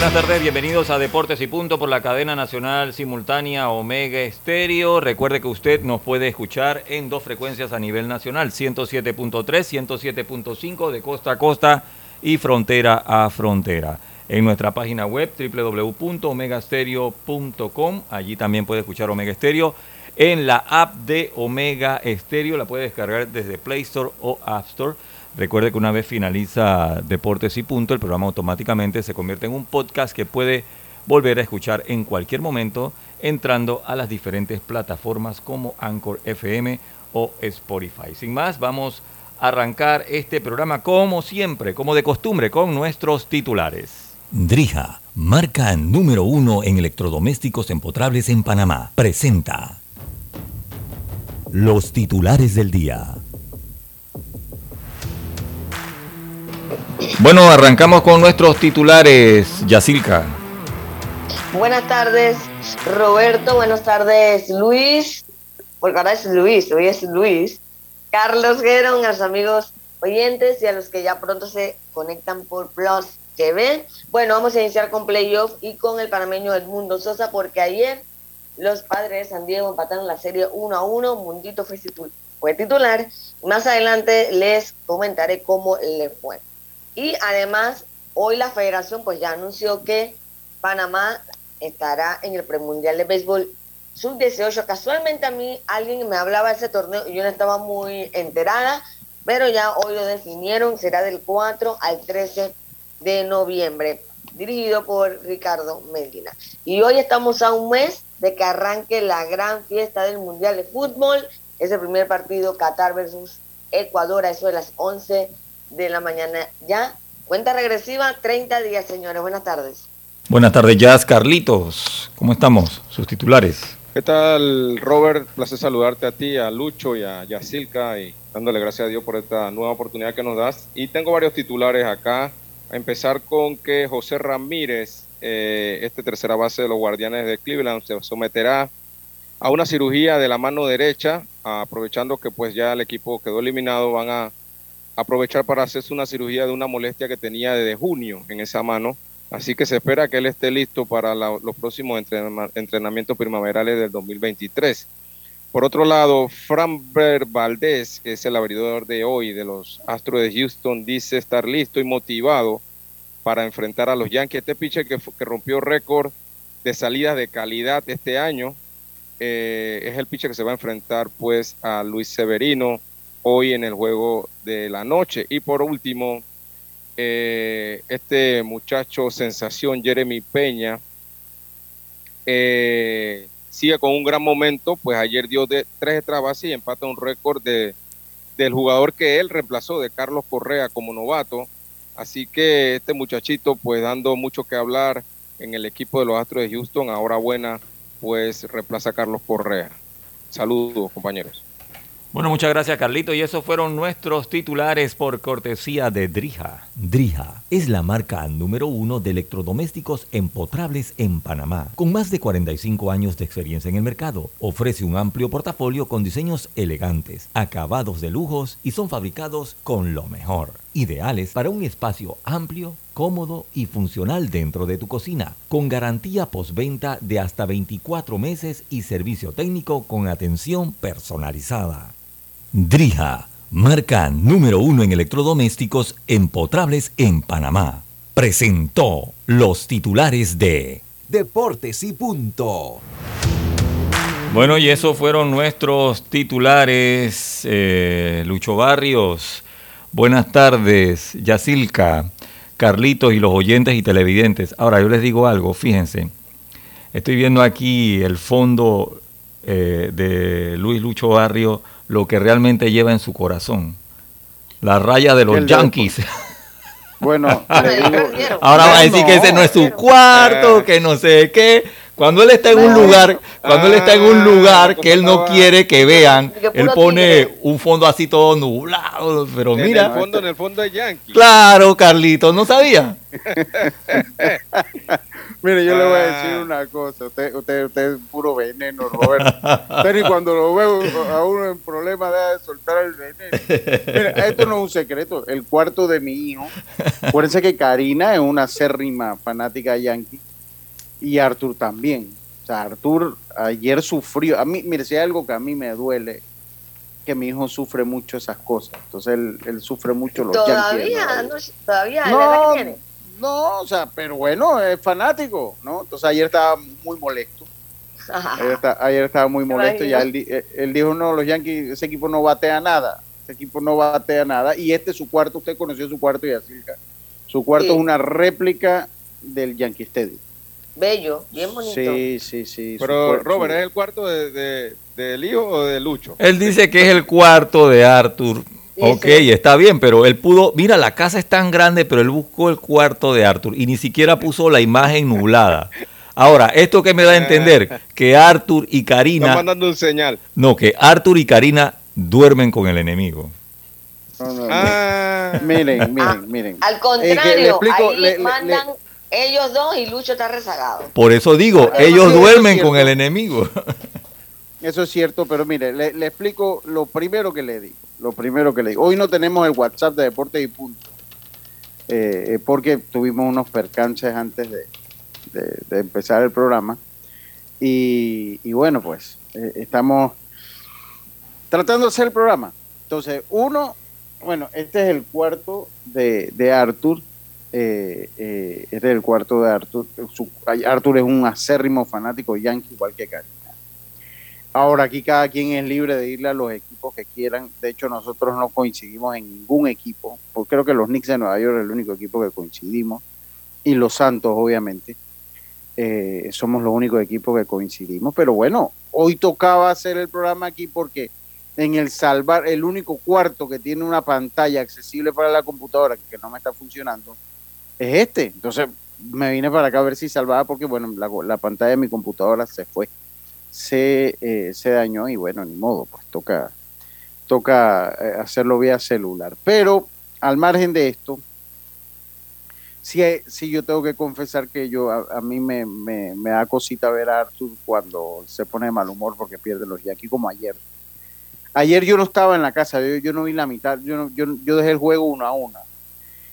Buenas tardes, bienvenidos a Deportes y Punto por la cadena nacional simultánea Omega Estéreo. Recuerde que usted nos puede escuchar en dos frecuencias a nivel nacional, 107.3, 107.5 de costa a costa y frontera a frontera. En nuestra página web www.omegastereo.com, allí también puede escuchar Omega Estéreo. En la app de Omega Estéreo la puede descargar desde Play Store o App Store Recuerde que una vez finaliza Deportes y Punto, el programa automáticamente se convierte en un podcast que puede volver a escuchar en cualquier momento entrando a las diferentes plataformas como Anchor FM o Spotify. Sin más, vamos a arrancar este programa como siempre, como de costumbre, con nuestros titulares. Drija, marca número uno en electrodomésticos empotrables en Panamá, presenta los titulares del día. Bueno, arrancamos con nuestros titulares, Yacilca. Buenas tardes, Roberto. Buenas tardes, Luis. Porque ahora es Luis, hoy es Luis. Carlos Guerón, a los amigos oyentes y a los que ya pronto se conectan por Plus TV. Bueno, vamos a iniciar con playoff y con el panameño Edmundo Sosa, porque ayer los padres de San Diego empataron la serie 1 a 1. Mundito fue, fue titular. Más adelante les comentaré cómo le fue. Y además, hoy la federación pues ya anunció que Panamá estará en el premundial de béisbol sub-18. Casualmente a mí alguien me hablaba de ese torneo y yo no estaba muy enterada, pero ya hoy lo definieron, será del 4 al 13 de noviembre, dirigido por Ricardo Medina. Y hoy estamos a un mes de que arranque la gran fiesta del Mundial de Fútbol. Es el primer partido Qatar versus Ecuador, a eso de las 11 de la mañana. Ya, cuenta regresiva, 30 días, señores. Buenas tardes. Buenas tardes, Jazz Carlitos. ¿Cómo estamos? Sus titulares. ¿Qué tal, Robert? Placer saludarte a ti, a Lucho y a Yacilca y dándole gracias a Dios por esta nueva oportunidad que nos das. Y tengo varios titulares acá. A empezar con que José Ramírez, eh, este tercera base de los Guardianes de Cleveland, se someterá a una cirugía de la mano derecha, aprovechando que pues ya el equipo quedó eliminado, van a aprovechar para hacerse una cirugía de una molestia que tenía desde junio en esa mano. Así que se espera que él esté listo para los próximos entrenamientos primaverales del 2023. Por otro lado, Framber Valdez, que es el abridor de hoy de los Astros de Houston, dice estar listo y motivado para enfrentar a los Yankees. Este pitcher que, rompió récord de salidas de calidad este año eh, es el pitcher que se va a enfrentar pues a Luis Severino, hoy en el juego de la noche. Y por último, eh, este muchacho sensación, Jeremy Peña, eh, sigue con un gran momento, pues ayer dio de tres extras y empata un récord de, del jugador que él reemplazó, de Carlos Correa como novato. Así que este muchachito, pues dando mucho que hablar en el equipo de los Astros de Houston, ahora buena, pues reemplaza a Carlos Correa. Saludos, compañeros. Bueno, muchas gracias Carlito y esos fueron nuestros titulares por cortesía de Drija. Drija es la marca número uno de electrodomésticos empotrables en Panamá. Con más de 45 años de experiencia en el mercado, ofrece un amplio portafolio con diseños elegantes, acabados de lujos y son fabricados con lo mejor. Ideales para un espacio amplio, cómodo y funcional dentro de tu cocina, con garantía postventa de hasta 24 meses y servicio técnico con atención personalizada. Drija, marca número uno en electrodomésticos empotrables en Panamá. Presentó los titulares de Deportes y Punto. Bueno, y esos fueron nuestros titulares. Eh, Lucho Barrios, buenas tardes. Yacilca, Carlitos y los oyentes y televidentes. Ahora, yo les digo algo, fíjense. Estoy viendo aquí el fondo eh, de Luis Lucho Barrio, lo que realmente lleva en su corazón. La raya de los Yankees. Bueno, Ah, le digo-. Ahora va a decir que ese no es su cuarto, que no sé qué. Cuando él está en un lugar, cuando él está en un Ah, lugar que él no quiere que vean, él pone un fondo así todo nublado, pero En el mira, fondo, en el fondo de Yankee. claro, Carlitos, no sabía. Mire, yo le voy a Ah. decir una cosa. Usted, usted, usted es puro veneno, Roberto. Usted ni cuando lo veo a uno en problemas deja de soltar el veneno. Mira, esto no es un secreto. El cuarto de mi hijo. Acuérdense que Karina es una acérrima fanática yankee y Arthur también. O sea, Arthur ayer sufrió. A mí, mire, si hay algo que a mí me duele, que mi hijo sufre mucho esas cosas. Entonces él, él sufre mucho los yankees. Todavía, ¿no? no, todavía, la No, edad que tiene. No, o sea, pero bueno, es fanático, ¿no? Entonces ayer estaba muy molesto. Ayer, está- ayer estaba muy molesto. Ya él, eh, él dijo, no, los Yankees, ese equipo no batea nada. Ese equipo no batea nada. Y este es su cuarto, usted conoció su cuarto y así. Su cuarto Sí. es una réplica del Yankee Stadium. Bello, bien bonito. Sí, sí, sí. Pero, Robert, ¿es el cuarto de, de- del hijo o de Lucho? Él dice que es el cuarto de Arthur. Sí, ok, está bien, pero él pudo, mira, la casa es tan grande, pero él buscó el cuarto de Arthur y ni siquiera puso la imagen nublada. Ahora, esto que me da a entender que Arthur y Están Karina, mandando un señal. no, que Arthur y Karina duermen con el enemigo. No, no, no. Ah, Miren, miren, Ah, miren. Al Eh, contrario, le explico, ahí le- le- mandan ellos dos y Lucho está rezagado. Por eso digo, Pero ellos eso es duermen con el enemigo. Eso es cierto, pero mire, le, explico lo primero que le digo. Lo primero que le digo. Hoy no tenemos el WhatsApp de Deportes y Punto. eh, porque tuvimos unos percances antes de, empezar el programa. Y, bueno, pues eh, estamos tratando de hacer el programa. Entonces, uno, bueno, este es el cuarto de, Arthur. eh, este es el cuarto de Arthur. Su- Arthur es un acérrimo fanático yankee, igual que Karina. Ahora aquí cada quien es libre de irle a los equipos que quieran. De hecho, nosotros no coincidimos en ningún equipo. Porque creo que los Knicks de Nueva York es el único equipo que coincidimos. Y los Santos, obviamente. Eh, somos los únicos equipos que coincidimos. Pero bueno, hoy tocaba hacer el programa aquí porque en el salvar, el único cuarto que tiene una pantalla accesible para la computadora que no me está funcionando es este. Entonces me vine para acá a ver si salvaba porque bueno, la, la pantalla de mi computadora se fue se, eh, se dañó y bueno, ni modo, pues toca, toca eh, hacerlo vía celular. Pero al margen de esto, sí, eh, sí yo tengo que confesar que yo a, mí me, me, da cosita ver a Arthur cuando se pone de mal humor porque pierde los Yankees como ayer. Ayer yo no estaba en la casa, yo, yo no vi la mitad, yo, no- yo, yo dejé el juego uno a uno.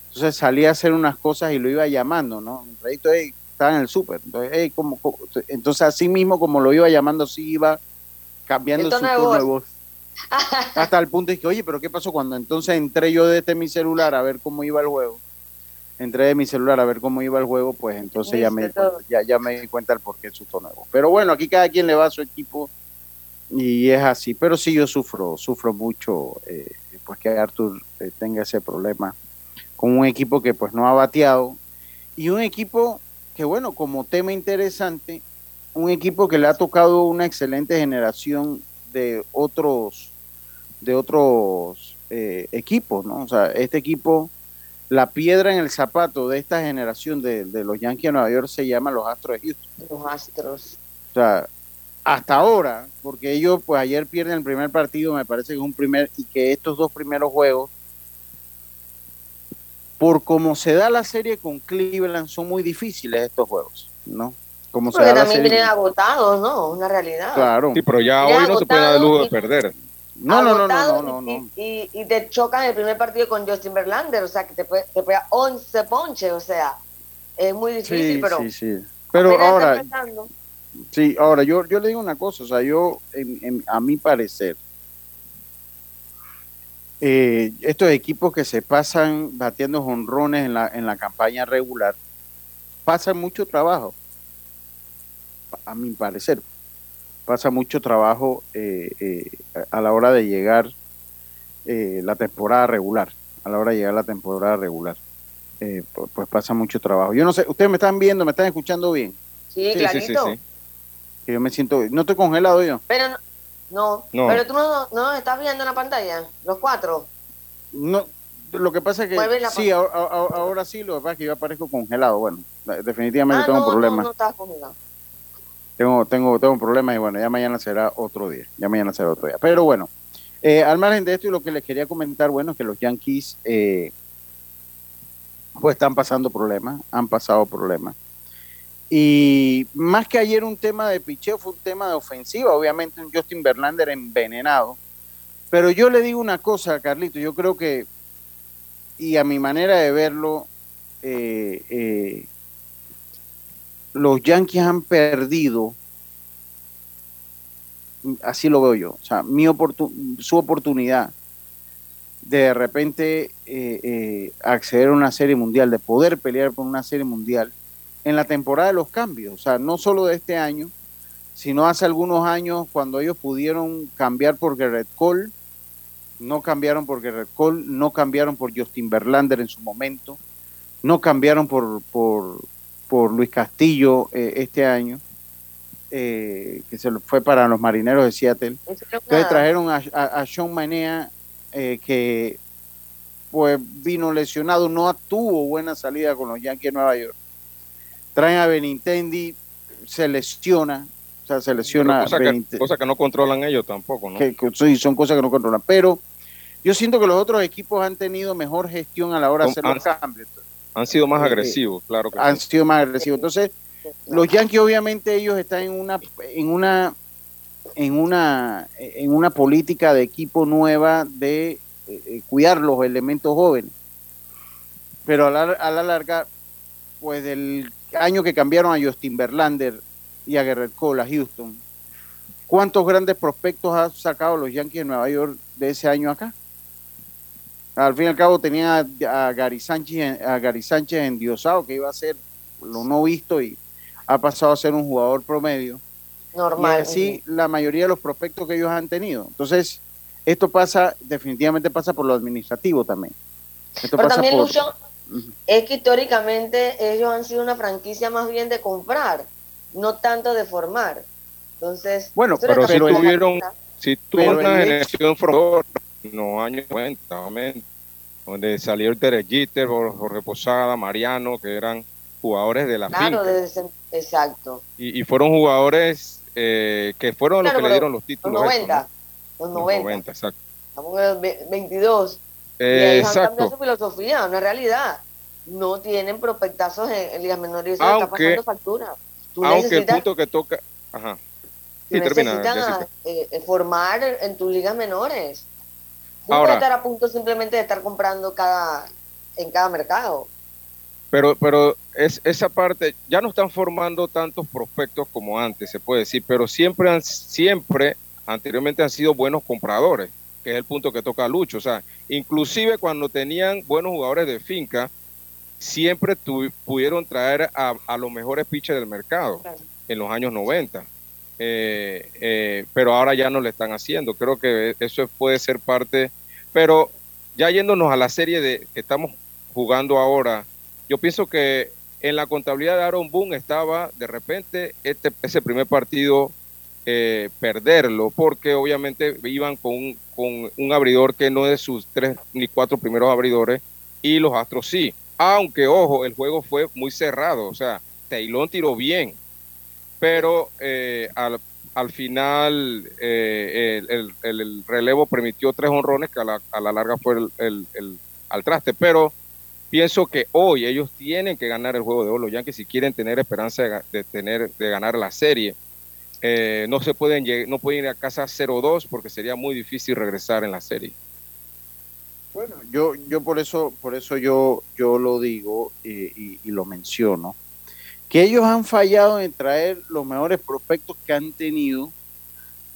Entonces salí a hacer unas cosas y lo iba llamando, ¿no? "Ey, estaba en el súper. Entonces, "Ey, ¿cómo- cómo?". entonces, así mismo, como lo iba llamando, sí iba cambiando El su tono de tono de voz. Hasta el punto de que, oye, pero ¿qué pasó cuando entonces entré yo desde mi celular a ver cómo iba el juego? Entré de mi celular a ver cómo iba el juego, pues entonces ya me, cuenta, ya, ya me di cuenta el porqué de su tono de voz. Pero bueno, aquí cada quien le va a su equipo y es así. Pero sí yo sufro, sufro mucho, eh, pues que Arthur eh, tenga ese problema con un equipo que pues no ha bateado y un equipo que bueno, como tema interesante, un equipo que le ha tocado una excelente generación de otros de otros eh, equipos, ¿no? O sea, este equipo, la piedra en el zapato de esta generación de, de los Yankees de Nueva York se llama los Astros de Houston. Los astros. O sea, hasta ahora, porque ellos pues ayer pierden el primer partido, me parece que es un primer, y que estos dos primeros juegos, por como se da la serie con Cleveland, son muy difíciles estos juegos, ¿no? Como se Porque da la también serie. vienen agotados, ¿no? Una realidad. Claro. sí, pero ya hoy no se puede dar el lujo de perder. No, no, no, no, no, no, y, no. Y, y te chocan el primer partido con Justin Verlander, o sea, que te, puede- te pega 11 ponches, o sea, es muy difícil, Sí, pero... sí, sí. Pero ahora. Sí, ahora yo, yo le digo una cosa, o sea, yo, en- en- a mi parecer, eh, estos equipos que se pasan batiendo jonrones en la, en la campaña regular, pasan mucho trabajo, a mi parecer, pasa mucho trabajo eh, eh, a la hora de llegar eh, la temporada regular, a la hora de llegar la temporada regular. eh, pues, pues pasa mucho trabajo. Yo no sé, ustedes me están viendo, me están escuchando bien. Sí, Sí, sí, sí, clarito. sí. Que yo me siento, no estoy congelado yo. Pero no, no, No. pero tú no, no estás viendo en la pantalla, los cuatro. No, lo que pasa es que sí, ahora, ahora- ahora sí, lo que pasa es que yo aparezco congelado. Bueno, definitivamente Ah, tengo no, problemas. no, no estás congelado. Tengo, tengo, tengo problemas y bueno, ya mañana será otro día. Ya mañana será otro día. Pero bueno, eh, al margen de esto y lo que les quería comentar, bueno, es que los Yankees eh, pues están pasando problemas, han pasado problemas. Y más que ayer un tema de picheo, fue un tema de ofensiva, obviamente un Justin Verlander envenenado. Pero yo le digo una cosa, Carlito, yo creo que, y a mi manera de verlo, eh, eh, los Yankees han perdido, así lo veo yo, o sea, mi oportu- su oportunidad de de repente eh, eh, acceder a una serie mundial, de poder pelear por una serie mundial en la temporada de los cambios, o sea, no solo de este año, sino hace algunos años cuando ellos pudieron cambiar por Garrett Cole, no cambiaron por Garrett Cole, no cambiaron por Justin Verlander en su momento, no cambiaron por, por, por Luis Castillo eh, este año, eh, que se fue para los marineros de Seattle. Entonces trajeron a, a, a Sean Manea, eh, que pues vino lesionado, no tuvo buena salida con los Yankees de Nueva York. Traen a Benintendi, se lesiona, o sea, se lesiona Cosa que, Benintendi cosa que no controlan ellos tampoco, ¿no? que, sí, son cosas que no controlan. Pero yo siento que los otros equipos han tenido mejor gestión a la hora de hacer los cambios. Han sido más Eh, agresivos, claro que Han sí. sido más agresivos. Entonces, los Yankees obviamente ellos están en una en una en una en una política de equipo nueva de eh, eh, cuidar los elementos jóvenes. Pero a la, a la larga, pues del año que cambiaron a Justin Verlander y a Garrett Cole a Houston, ¿cuántos grandes prospectos ha sacado los Yankees de Nueva York de ese año acá? Al fin y al cabo tenía a Gary Sánchez, a Gary Sánchez endiosado, que iba a ser lo no visto y ha pasado a ser un jugador promedio. Normal. Y así la mayoría de los prospectos que ellos han tenido. Entonces, esto pasa, definitivamente pasa por lo administrativo también. Esto Pero pasa también, por- Lucho, Ujú. es que históricamente ellos han sido una franquicia más bien de comprar, no tanto de formar. Entonces, Bueno, eso pero si tuvieron- Si Pero una generación formadora en los años 90, obviamente, donde salió Derek Jeter, Jorge Posada, Mariano, que eran jugadores de la Claro, finca. ese- exacto. Y, y fueron jugadores eh, que fueron los Claro, que le dieron los Los títulos. estos, 90. ¿no? Los Los 90. 90, exacto. Estamos en el ve- 22. Eh, ellos han exacto. su filosofía, una realidad. No tienen prospectacos en, en ligas menores le está Aunque- pasando factura. Tú Aunque el punto que toca... Ajá. Sí, termina, eh, eh, formar en tus ligas menores. Tú Ahora- estar a punto simplemente de estar comprando cada en cada mercado. Pero, pero es, esa parte, ya no están formando tantos prospectos como antes, se puede decir, pero siempre han, siempre, anteriormente han sido buenos compradores, que es el punto que toca Lucho. O sea, inclusive cuando tenían buenos jugadores de finca, siempre tu- pudieron traer a, a los mejores pitchers del mercado Claro. en los años 90. Eh, eh, pero ahora ya no lo están haciendo. Creo que eso puede ser parte. Pero ya yéndonos a la serie de que estamos jugando ahora, yo pienso que en la contabilidad de Aaron Boone estaba de repente este, ese primer partido eh, perderlo, porque obviamente iban con un, con un abridor que no es de sus tres ni cuatro primeros abridores, y los Astros sí. Aunque, ojo, el juego fue muy cerrado, o sea, Taylor tiró bien, pero eh, al, al final eh, el, el- el- el relevo permitió tres honrones que a la, a la larga fue el, el- al traste, pero pienso que hoy ellos tienen que ganar el juego de oro, los Yankees si quieren tener esperanza de tener de ganar la serie. Eh, no se pueden no pueden ir a casa 0-2 porque sería muy difícil regresar en la serie. Bueno, yo, yo por eso, por eso yo, yo lo digo y, lo menciono, que ellos han fallado en traer los mejores prospectos que han tenido,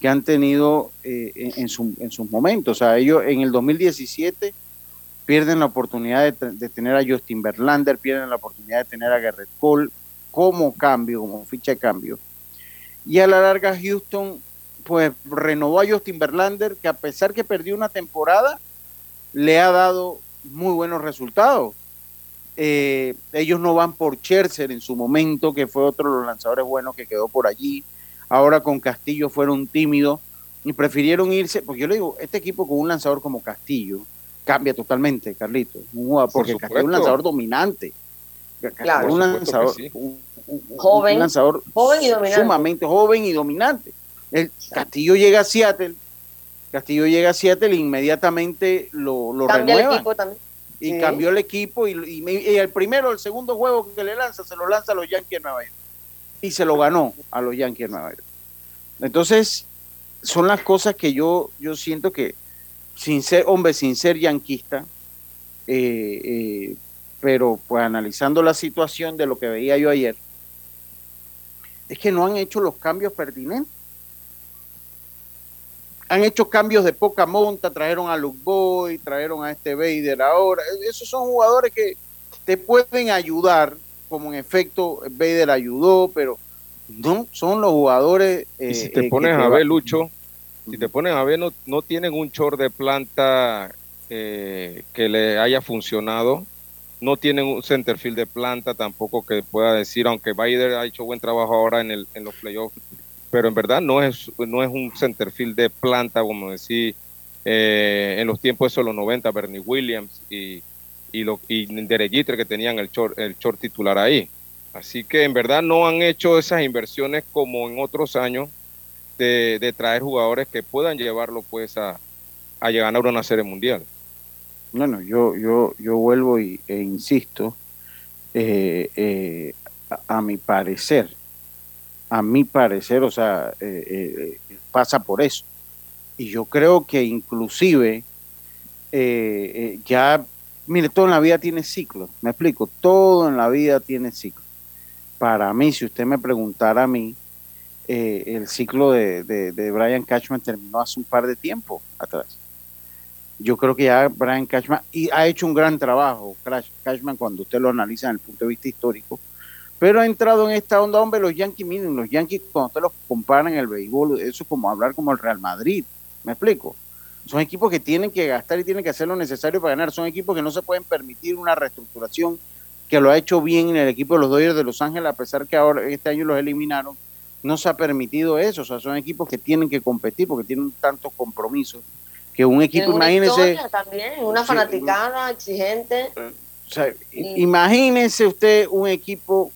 que han tenido eh, en, su- en sus momentos. O sea, ellos en el 2017 pierden la oportunidad de tener a Justin Verlander, pierden la oportunidad de tener a Garrett Cole como cambio, como ficha de cambio. Y a la larga Houston, pues renovó a Justin Verlander, que a pesar que perdió una temporada, le ha dado muy buenos resultados. Eh, ellos no van por Scherzer en su momento, que fue otro de los lanzadores buenos que quedó por allí. Ahora con Castillo fueron tímidos y prefirieron irse, porque yo le digo, este equipo con un lanzador como Castillo cambia totalmente, Carlito. porque Castillo es un lanzador dominante. Claro, un lanzador, joven, lanzador joven y dominante. sumamente joven y dominante. El Castillo llega a Seattle, Castillo llega a Seattle e inmediatamente lo, lo Cambia renuevan. el equipo también. y Sí. cambió el equipo y, y- y el primero, el segundo juego que le lanza, se lo lanza a los Yankees de Nueva York. Y se lo ganó a los Yankees de Nueva York. Entonces, son las cosas que yo, yo siento que, sin ser, hombre, sin ser yanquista, eh, eh, pero pues analizando la situación de lo que veía yo ayer, es que no han hecho los cambios pertinentes. Han hecho cambios de poca monta, trajeron a Luke Boy, trajeron a este Vader ahora. Esos son jugadores que te pueden ayudar, como en efecto Vader ayudó, pero no son los jugadores. Y si eh, te eh, pones a ver, Lucho, si te pones a ver, no, no tienen un short de planta eh, que le haya funcionado. No tienen un centerfield de planta tampoco que pueda decir, aunque Bader ha hecho buen trabajo ahora en, el, en los playoffs, pero en verdad no es, no es un centerfield de planta, como decir, eh, en los tiempos esos, los 90, Bernie Williams y, y, lo, y que tenían el short, el short titular ahí. Así que en verdad no han hecho esas inversiones como en otros años de, de traer jugadores que puedan llevarlo pues a, a llegar a una serie mundial. Bueno, yo, yo, yo vuelvo y, e insisto, eh, eh, a, mi parecer, a mi parecer, o sea, eh, eh, pasa por eso. Y yo creo que inclusive ya, mire, todo en la vida tiene ciclo, me explico, todo en la vida tiene ciclo. Para mí, si usted me preguntara a mí, el ciclo de, de, de Brian Cashman terminó hace un par de tiempo atrás yo creo que ya Brian Cashman y ha hecho un gran trabajo, Cashman, cuando usted lo analiza desde el punto de vista histórico, pero ha entrado en esta onda, hombre, los Yankees, miren, los Yankees cuando usted los compara en el béisbol, eso es como hablar como el Real Madrid, ¿me explico? Son equipos que tienen que gastar y tienen que hacer lo necesario para ganar, son equipos que no se pueden permitir una reestructuración que lo ha hecho bien en el equipo de los Dodgers de Los Ángeles, a pesar que ahora este año los eliminaron, no se ha permitido eso, o sea, son equipos que tienen que competir porque tienen tantos compromisos que un equipo, una imagínese, historia también, una Sí, fanaticada exigente. o sea, Y- imagínese usted un equipo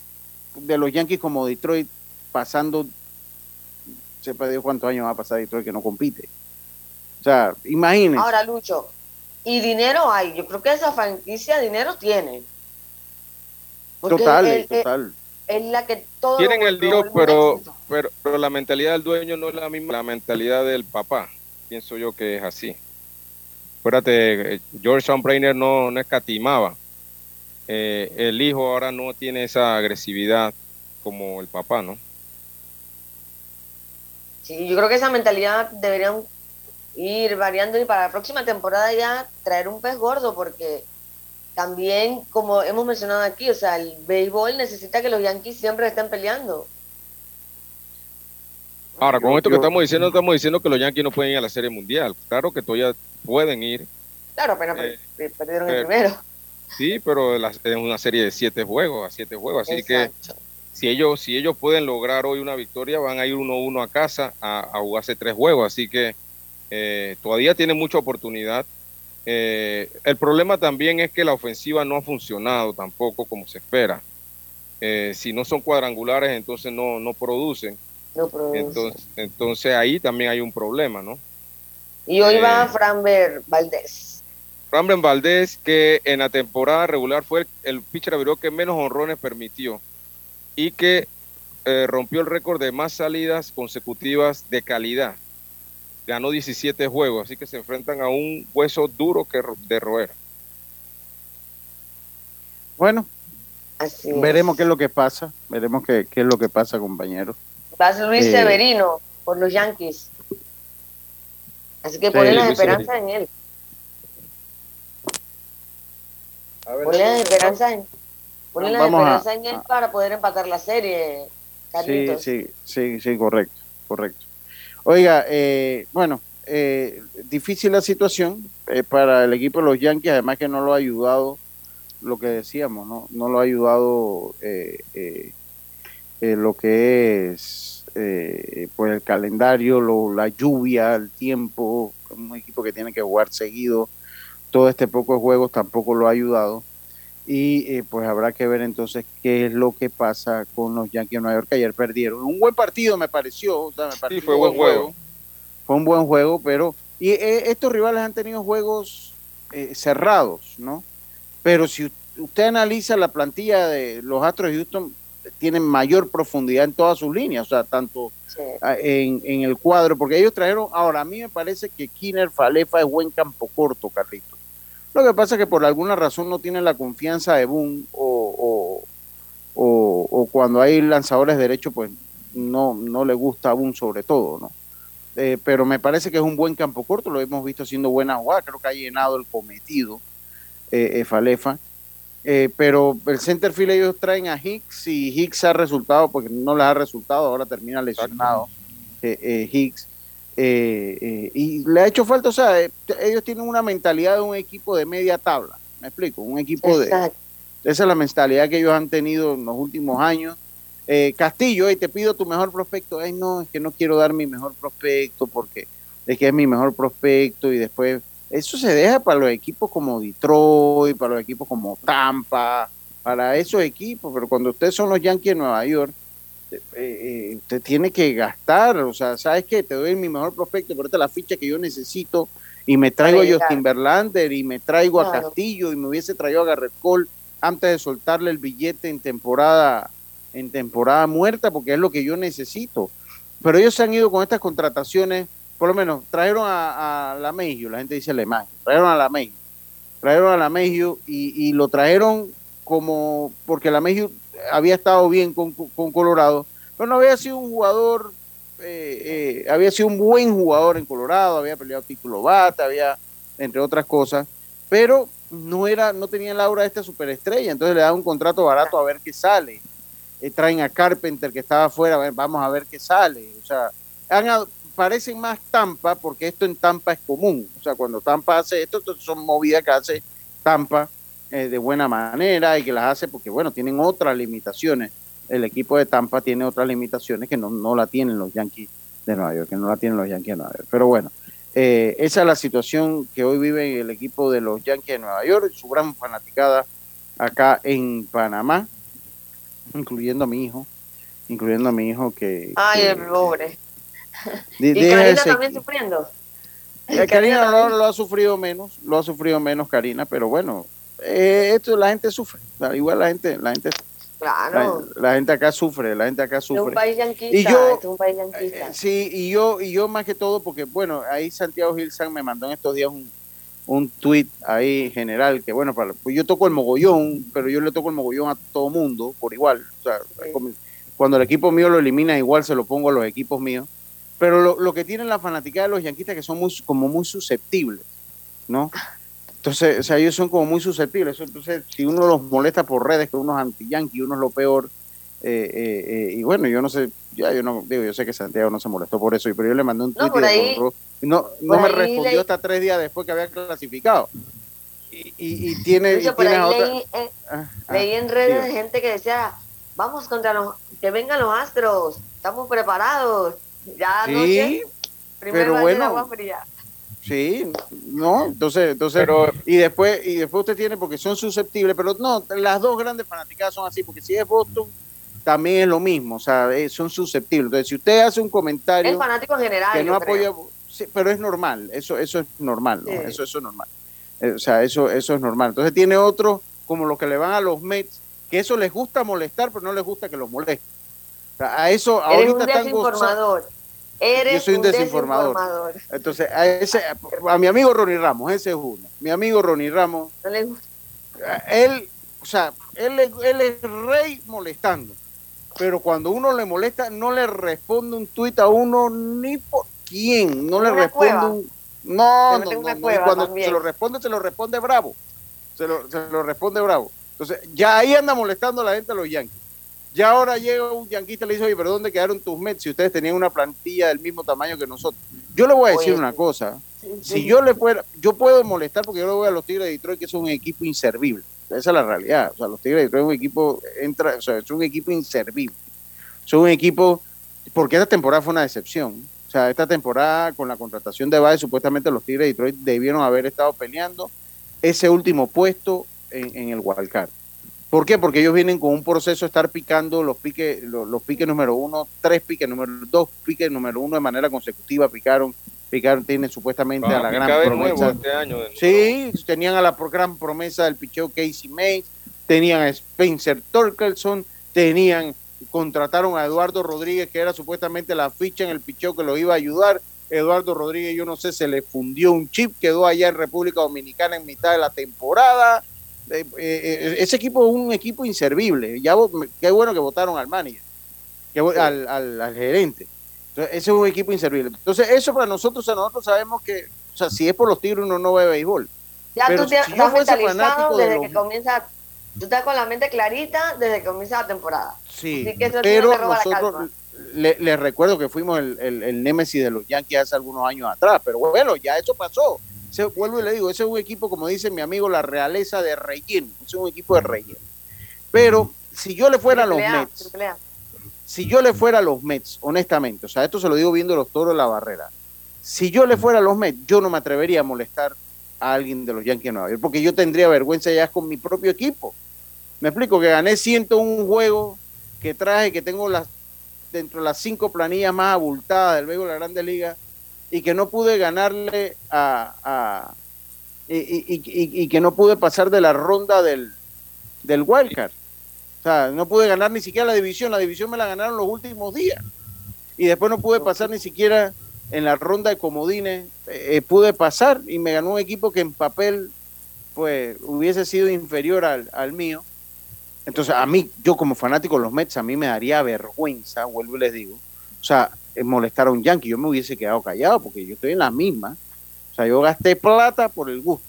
de los Yankees como Detroit pasando, sepa Dios cuántos años va a pasar Detroit que no compite. O sea, imagínese. Ahora, Lucho, y dinero hay. Yo creo que esa franquicia dinero tiene. Porque total, es, es- total. es la que todo. Tienen el dinero, pero, pero, pero la mentalidad del dueño no es la misma, la mentalidad del papá. Pienso yo que es así. Acuérdate, eh, George Brainer no, no escatimaba. Eh, el hijo ahora no tiene esa agresividad como el papá, ¿no? Sí, yo creo que esa mentalidad deberían ir variando y para la próxima temporada ya traer un pez gordo porque también, como hemos mencionado aquí, o sea, el béisbol necesita que los Yankees siempre estén peleando. Ahora, con Yo- esto que yo- estamos diciendo, estamos diciendo que los Yankees no pueden ir a la Serie Mundial. Claro que todavía pueden ir, Claro, apenas Eh, per- perdieron eh, el primero. sí, pero la- es una serie de siete juegos, a siete juegos. Así que si ellos, si ellos pueden lograr hoy una victoria, van a ir 1-1 a casa a, a jugarse tres juegos. Así que eh, todavía tienen mucha oportunidad. Eh, el problema también es que la ofensiva no ha funcionado tampoco como se espera. Eh, si no son cuadrangulares, entonces no, no producen. No produce. Entonces, entonces ahí también hay un problema, ¿no? y hoy eh, va Framber Valdés. Ramben Valdés, que en la temporada regular fue el, el pitcher abridor que menos honrones permitió y que eh, rompió el récord de más salidas consecutivas de calidad. Ganó 17 juegos, así que se enfrentan a un hueso duro que ro- de roer. Bueno, Así es. veremos qué es lo que pasa, veremos qué, qué es lo que pasa, compañeros. Va Luis Eh, Severino por los Yankees. Así que Sí, ponen las Luis esperanzas en él. Ponen las esperanzas en, ponen las a- esperanzas en él para poder empatar la serie, Sí, sí, sí, sí, correcto, correcto. Oiga, eh, bueno, eh, difícil la situación eh, para el equipo de los Yankees, además que no lo ha ayudado lo que decíamos, ¿no? No lo ha ayudado eh, eh, eh, lo que es pues el calendario, lo, la lluvia, el tiempo, un equipo que tiene que jugar seguido, todo este poco de juegos tampoco lo ha ayudado. Y pues habrá que ver entonces qué es lo que pasa con los Yankees de Nueva York que ayer perdieron. Un buen partido me pareció, sí, fue buen juego. Fue un buen juego, pero y estos rivales han tenido juegos cerrados, ¿no? Pero si usted analiza la plantilla de los Astros de Houston, tienen mayor profundidad en todas sus líneas, o sea, tanto en, el cuadro, porque ellos trajeron, ahora a mí me parece que Kinner Falefa es buen campo corto, Carlito. Lo que pasa es que por alguna razón no tienen la confianza de Boone o, o, cuando hay lanzadores derechos, pues no, no le gusta a Boone sobre todo, ¿no? Eh, pero me parece que es un buen campo corto, lo hemos visto haciendo buena jugada, creo que ha llenado el cometido eh, eh, Falefa. Eh, pero el centerfield ellos traen a Hicks y Hicks ha resultado, porque no les ha resultado, ahora termina lesionado Hicks. y le ha hecho falta, o sea, ellos tienen una mentalidad de un equipo de media tabla, me explico, un equipo de... Esa es la mentalidad que ellos han tenido en los últimos años. Castillo, te pido tu mejor prospecto. Ay, no, es que no quiero dar mi mejor prospecto porque es que es mi mejor prospecto y después eso se deja para los equipos como Detroit, para los equipos como Tampa, para esos equipos, pero cuando ustedes son los Yankees de Nueva York, eh, eh, usted tiene que gastar, o sea, ¿sabes qué? Te doy mi mejor prospecto, pero esta es la ficha que yo necesito y me traigo a Justin Verlander y me traigo a Castillo y me hubiese traído a Garrett Cole antes de soltarle el billete en temporada en temporada muerta porque es lo que yo necesito. Pero ellos se han ido con estas contrataciones por lo menos trajeron a, la Mejio, la gente dice la imagen, trajeron a la Mejio, trajeron a la Mejio y, lo trajeron como porque la Mejio había estado bien con, Colorado, pero no había sido un jugador, eh, eh, había sido un buen jugador en Colorado, había peleado título bata, había, entre otras cosas, pero no era, no tenía el aura de esta superestrella, entonces le da un contrato barato a ver qué sale. Eh, traen a Carpenter que estaba afuera, vamos a ver qué sale. O sea, han, parecen más Tampa, porque esto en Tampa es común. O sea, cuando Tampa hace esto, son movidas que hace Tampa eh, de buena manera y que las hace porque, bueno, tienen otras limitaciones. El equipo de Tampa tiene otras limitaciones que no, no la tienen los Yankees de Nueva York, que no la tienen los Yankees de Nueva York. Pero bueno, eh, esa es la situación que hoy vive el equipo de los Yankees de Nueva York, su gran fanaticada acá en Panamá, incluyendo a mi hijo, incluyendo a mi hijo que... Ay, el pobre ¿Y Karina también sufriendo? Eh, Karina lo, ha sufrido menos, lo ha sufrido menos Karina, pero bueno, eh, esto la gente sufre, igual la gente, la gente Claro. La, gente acá sufre, la gente acá sufre. Es un país yanquista, y yo, es un país yanquista. Eh, sí, y yo, y yo más que todo, porque bueno, ahí Santiago Gilsan me mandó en estos días un, un tweet ahí general, que bueno, para, pues yo toco el mogollón, pero yo le toco el mogollón a todo mundo por igual. O sea, cuando el equipo mío lo elimina, igual se lo pongo a los equipos míos. Pero lo, lo que tienen la fanática de los yanquistas que son muy, como muy susceptibles, ¿no? Entonces, o sea, ellos son como muy susceptibles. Entonces, si uno los molesta por redes, que uno es anti-yankee, uno es lo peor. Eh, eh, eh, y bueno, yo no sé, ya yo no digo, yo sé que Santiago no se molestó por eso, pero yo le mandé un tweet y no, no me respondió hasta tres días después que había clasificado. Y, y, tiene, y tiene otra... leí, ah, ah, leí, en redes de gente que decía, vamos contra los, que vengan los astros, estamos preparados. Ya sí, pero bueno, Sí, no, entonces, entonces, y después, y después usted tiene, porque son susceptibles, pero no, las dos grandes fanáticas son así, porque si es Boston, también es lo mismo, o sea, eh, son susceptibles. Entonces, si usted hace un comentario es fanático en general, que no apoya, pero es normal, eso, eso es normal, ¿no? eso, eso es normal. Eh, o sea, eso, eso es normal. Entonces tiene otros, como los que le van a los Mets, que eso les gusta molestar, pero no les gusta que los moleste. a eso Eres ahorita un desinformador. Eres yo soy un, desinformador. Entonces, a, ese, a mi amigo Ronnie Ramos, ese es uno. Mi amigo Ronnie Ramos, no le gusta. él, o sea, él, él es rey molestando. Pero cuando uno le molesta, no le responde un tuit a uno ni por quién. No le responde un. No, no, no, cuando se lo responde, se lo responde bravo. Se lo, se lo responde bravo. Entonces, ya ahí anda molestando a la gente a los Yankees. Ya ahora llega un yanquista y le dice, oye, pero ¿dónde quedaron tus Mets si ustedes tenían una plantilla del mismo tamaño que nosotros? Yo le voy a decir una cosa. Si yo le fuera, yo puedo molestar porque yo le voy a los Tigres de Detroit, que es un equipo inservible. Esa es la realidad. O sea, los Tigres de Detroit es un equipo, entra, o sea, es un equipo inservible. Es un equipo, porque esta temporada fue una decepción. O sea, esta temporada con la contratación de Baez, supuestamente los Tigres de Detroit debieron haber estado peleando ese último puesto en, en el wildcard. ¿Por qué? Porque ellos vienen con un proceso de estar picando los piques, los, los piques número uno, tres piques número dos, piques número uno de manera consecutiva picaron. Picaron tiene supuestamente a la gran promesa. Este año Sí, tenían a la gran promesa del picheo Casey Mays, tenían a Spencer Torkelson, tenían, contrataron a Eduardo Rodríguez, que era supuestamente la ficha en el picheo que los iba a ayudar. Eduardo Rodríguez, yo no sé, se le fundió un chip, quedó allá en República Dominicana en mitad de la temporada. Eh, eh, eh, ese equipo es un equipo inservible. Ya, qué bueno que votaron al manager, que al, al- al gerente. Entonces, ese es un equipo inservible. Entonces, eso para nosotros, o sea, nosotros sabemos que, o sea, si es por los tigres, uno no ve béisbol. Ya Pero tú te, si estás mentalizado de desde los- que comienza, tú estás con la mente clarita desde que comienza la temporada. Sí, Así que eso sí pero no nosotros calma. le- les recuerdo que fuimos el, el, el némesis de los Yankees hace algunos años atrás, pero bueno, ya eso pasó. Vuelvo y le digo, ese es un equipo, como dice mi amigo, la realeza de relleno, es un equipo de relleno. Pero si yo le fuera a los A, Mets, A. si yo le fuera a los Mets, honestamente, o sea, esto se lo digo viendo los toros de la barrera, si yo le fuera a los Mets, yo no me atrevería a molestar a alguien de los Yankees de Nueva York, porque yo tendría vergüenza ya con mi propio equipo. Me explico que gané 101 juegos, que traje, que tengo las dentro de las cinco planillas más abultadas del béisbol de la Grandes Ligas y que no pude ganarle a, a- y, y- y- que no pude pasar de la ronda del, del wildcard. O sea, no pude ganar ni siquiera la división, la división me la ganaron los últimos días. Y después no pude pasar ni siquiera en la ronda de comodines, eh, eh, pude pasar y me ganó un equipo que en papel pues hubiese sido inferior al, al mío. Entonces, a mí, yo como fanático de los Mets, a mí me daría vergüenza, vuelvo y les digo, o sea, molestar a un Yankee. Yo me hubiese quedado callado porque yo estoy en la misma. O sea, yo gasté plata por el gusto.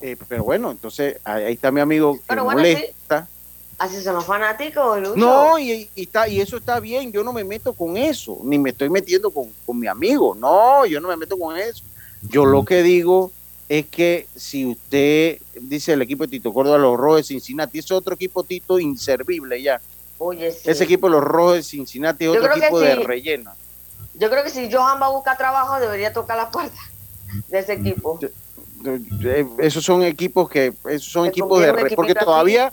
Eh, pero bueno, entonces ahí, está mi amigo que Pero bueno, molesta. Así son los fanáticos, Lucho. No, y, y está, y eso está bien, yo no me meto con eso, ni me estoy metiendo con, con mi amigo, no, yo no me meto con eso. Yo lo que digo es que si usted dice el equipo de Tito Córdoba, los Rojos de Cincinnati, es otro equipo Tito inservible ya. Oye, sí. Ese equipo de los Rojos de Cincinnati es otro equipo de sí. relleno. Yo creo que si Johan va a buscar trabajo, debería tocar la puerta de ese equipo. Eh, Esos son equipos que, esos son Se equipos de re- porque todavía,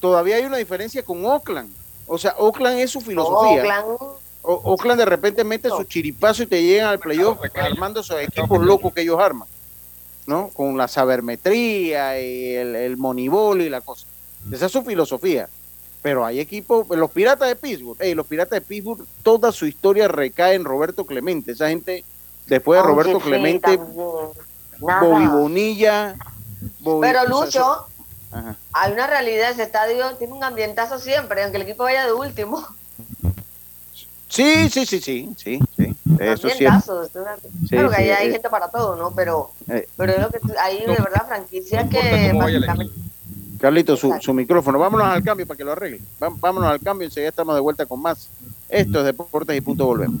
todavía hay una diferencia con Oakland. O sea, Oakland es su filosofía. Oakland, O- Oakland de repente mete su chiripazo y te llegan al playoff armando esos equipos locos que ellos arman, ¿no? Con la sabermetría y el, el y la cosa. Esa es su filosofía. Pero hay equipos, los Piratas de Pittsburgh, ey, los Piratas de Pittsburgh, toda su historia recae en Roberto Clemente. Esa gente, después de Roberto sí, Clemente. Bobby Bonilla. Bobby- Pero o sea, Lucho, ajá. hay una realidad, ese estadio tiene un ambientazo siempre, aunque el equipo vaya de último. Sí, sí, sí, sí, sí, sí. Eso una- claro que sí, ahí hay eh. gente para todo, ¿no? Pero, Eh. pero es lo que hay de verdad franquicias No que básicamente Carlito, su, micrófono. Vámonos al cambio para que lo arregle. Vámonos al cambio, enseguida estamos de vuelta con más. Esto es Deportes y Punto Volvemos.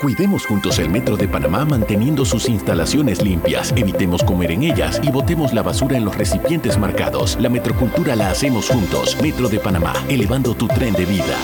Cuidemos juntos el Metro de Panamá manteniendo sus instalaciones limpias, evitemos comer en ellas y botemos la basura en los recipientes marcados. La metrocultura la hacemos juntos. Metro de Panamá, elevando tu tren de vida.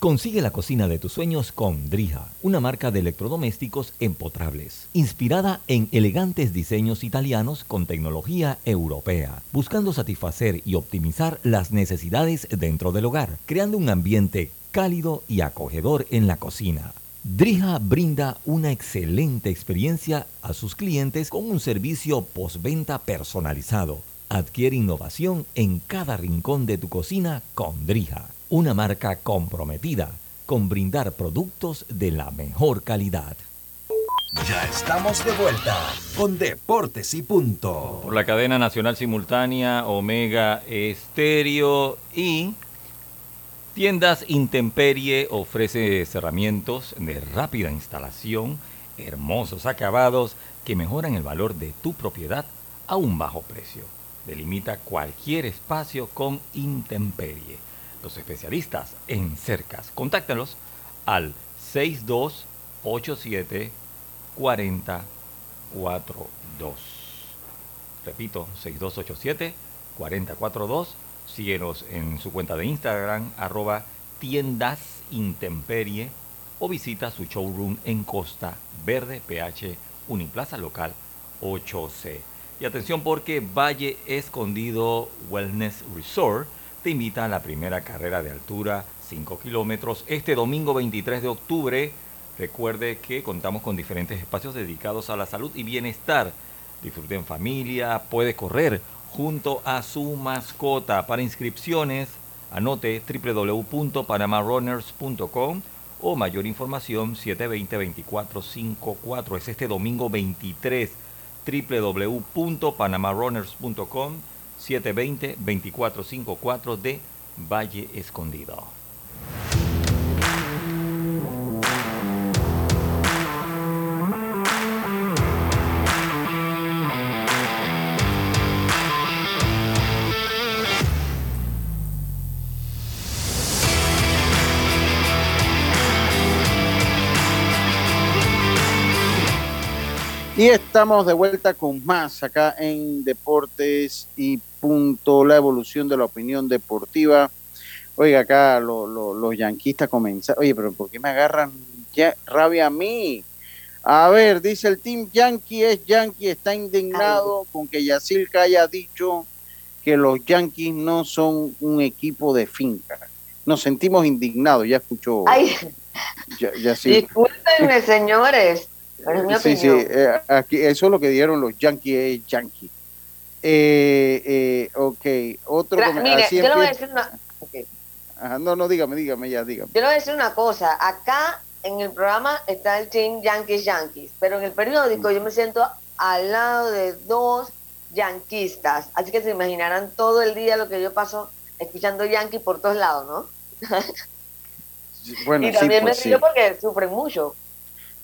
Consigue la cocina de tus sueños con Drija, una marca de electrodomésticos empotrables, inspirada en elegantes diseños italianos con tecnología europea, buscando satisfacer y optimizar las necesidades dentro del hogar, creando un ambiente cálido y acogedor en la cocina. Drija brinda una excelente experiencia a sus clientes con un servicio postventa personalizado. Adquiere innovación en cada rincón de tu cocina con Drija, una marca comprometida con brindar productos de la mejor calidad. Ya estamos de vuelta con Deportes y Punto. Por la cadena nacional simultánea Omega Estéreo y Tiendas Intemperie ofrece cerramientos de rápida instalación, hermosos acabados que mejoran el valor de tu propiedad a un bajo precio. Delimita cualquier espacio con Intemperie. Los especialistas en cercas. Contáctalos al 6287 4042. Repito, 6287 4042 Síguenos en su cuenta de Instagram, arroba tiendas intemperie o visita su showroom en Costa Verde, PH Uniplaza Local 8C. Y atención porque Valle Escondido Wellness Resort te invita a la primera carrera de altura 5 kilómetros este domingo 23 de octubre. Recuerde que contamos con diferentes espacios dedicados a la salud y bienestar. Disfrute en familia, puede correr junto a su mascota. Para inscripciones, anote www.panamarunners.com o mayor información 720-2454. Es este domingo 23 www.panamarunners.com 720-2454 de Valle Escondido. Y estamos de vuelta con más acá en Deportes y Punto, la evolución de la opinión deportiva. Oiga, acá los yanquistas comenzaron. Oye, pero ¿por qué me agarran ya, rabia a mí? A ver, dice el Team Yankee es Yankee, está indignado con que Yacilca haya dicho que los Yankees no son un equipo de finca. Nos sentimos indignados, ya escuchó. Ay, discúlpenme, señores sí, sí, eh, aquí, eso es lo que dieron los Yankees, es Yankee. Eh, eh, ok, otro Mire, yo le voy a decir una... Ajá, no, no, dígame, dígame, ya, dígame. Yo le voy a decir una cosa, acá en el programa está el team Yankees Yankees, pero en el periódico yo me siento al lado de dos yanquistas, así que se imaginarán todo el día lo que yo paso escuchando Yankee por todos lados, ¿no? bueno, y también me pues río porque sufren mucho.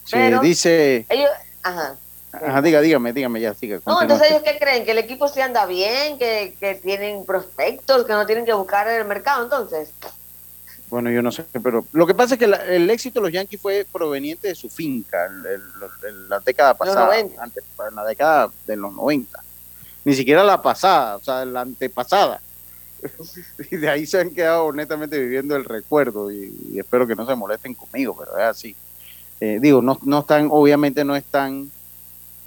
Sí, dice. Ellos, ajá. Ajá, diga, dígame, dígame, ya siga. No, entonces ellos qué creen, que el equipo se anda bien, que, que tienen prospectos, que no tienen que buscar en el mercado, entonces. Bueno, yo no sé, pero lo que pasa es que la- el éxito de los Yankees fue proveniente de su finca, el- el- el- la década pasada, 90. antes, en la década de los 90. Ni siquiera la pasada, o sea, la antepasada. y de ahí se han quedado honestamente viviendo el recuerdo y, y espero que no se molesten conmigo, pero es así. Eh, digo, no, no están, obviamente no están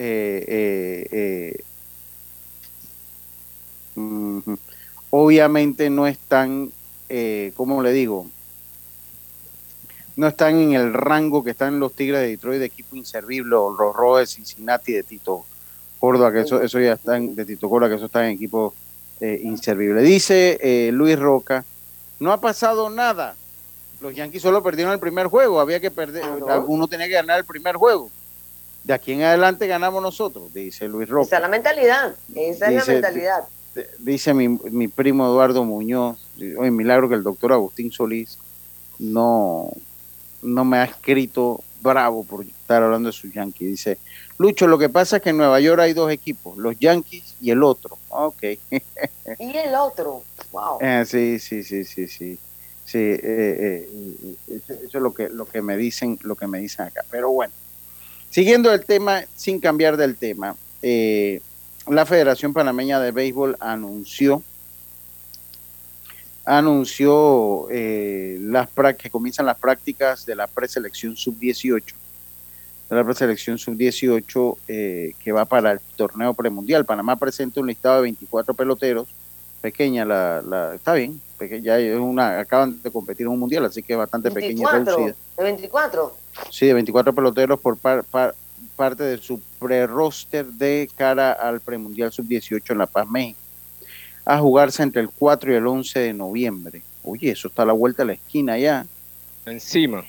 eh, eh, eh, obviamente no están, ¿cómo le digo? No están en el rango que están los Tigres de Detroit de equipo inservible o los Rojos de Cincinnati de Tito Córdoba, que eso, eso ya están, de Tito Córdoba, que eso está en equipo inservible. Dice eh, Luis Roca, no ha pasado nada. Los Yankees solo perdieron el primer juego, había que perder, uno tenía que ganar el primer juego. De aquí en adelante ganamos nosotros, dice Luis Roca. Esa es la mentalidad. Esa es la mentalidad. dice mi, mi primo Eduardo Muñoz, oye, milagro que el doctor Agustín Solís no, no me ha escrito bravo por estar hablando de sus Yankees. Dice, Lucho, lo que pasa es que en Nueva York hay dos equipos, los Yankees y el otro. Ah, Ok. Y el otro. Wow. Eh, sí, sí, sí, sí, sí. Sí, eh, eh, eso, eso es lo que, lo que me dicen, lo que me dicen acá. Pero bueno, siguiendo el tema, sin cambiar del tema, eh, la Federación Panameña de Béisbol anunció anunció eh, las que comienzan las prácticas de la preselección sub-18 de la preselección sub-18 eh, que va para el torneo premundial. Panamá presenta un listado de 24 peloteros, pequeña la, la está bien, peque- ya es una, acaban de competir en un mundial, así que es bastante pequeña y 24. reducida. De 24. Sí, de 24 peloteros por par- par- parte de su pre-roster de cara al premundial sub-18 en La Paz, México, a jugarse entre el 4 y el 11 de noviembre. Oye, eso está a la vuelta de la esquina ya. Encima.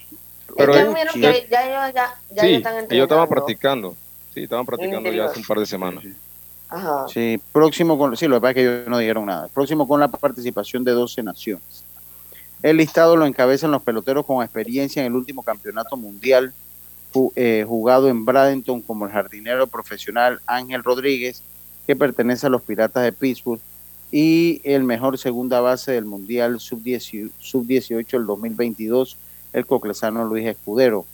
Pero es que sí. que ya, ya, ya, ya sí, ellos están ellos estaban practicando. Sí, estaban practicando ya hace un par de semanas. Sí, próximo con, sí, lo que pasa es que ellos no dijeron nada. Próximo con la participación de 12 naciones. El listado lo encabezan los peloteros con experiencia en el último campeonato mundial eh, jugado en Bradenton como el jardinero profesional Ángel Rodríguez, que pertenece a los Piratas de Pittsburgh, y el mejor segunda base del Mundial Sub-18 sub-18 del 2022, el coclesano Luis Escudero.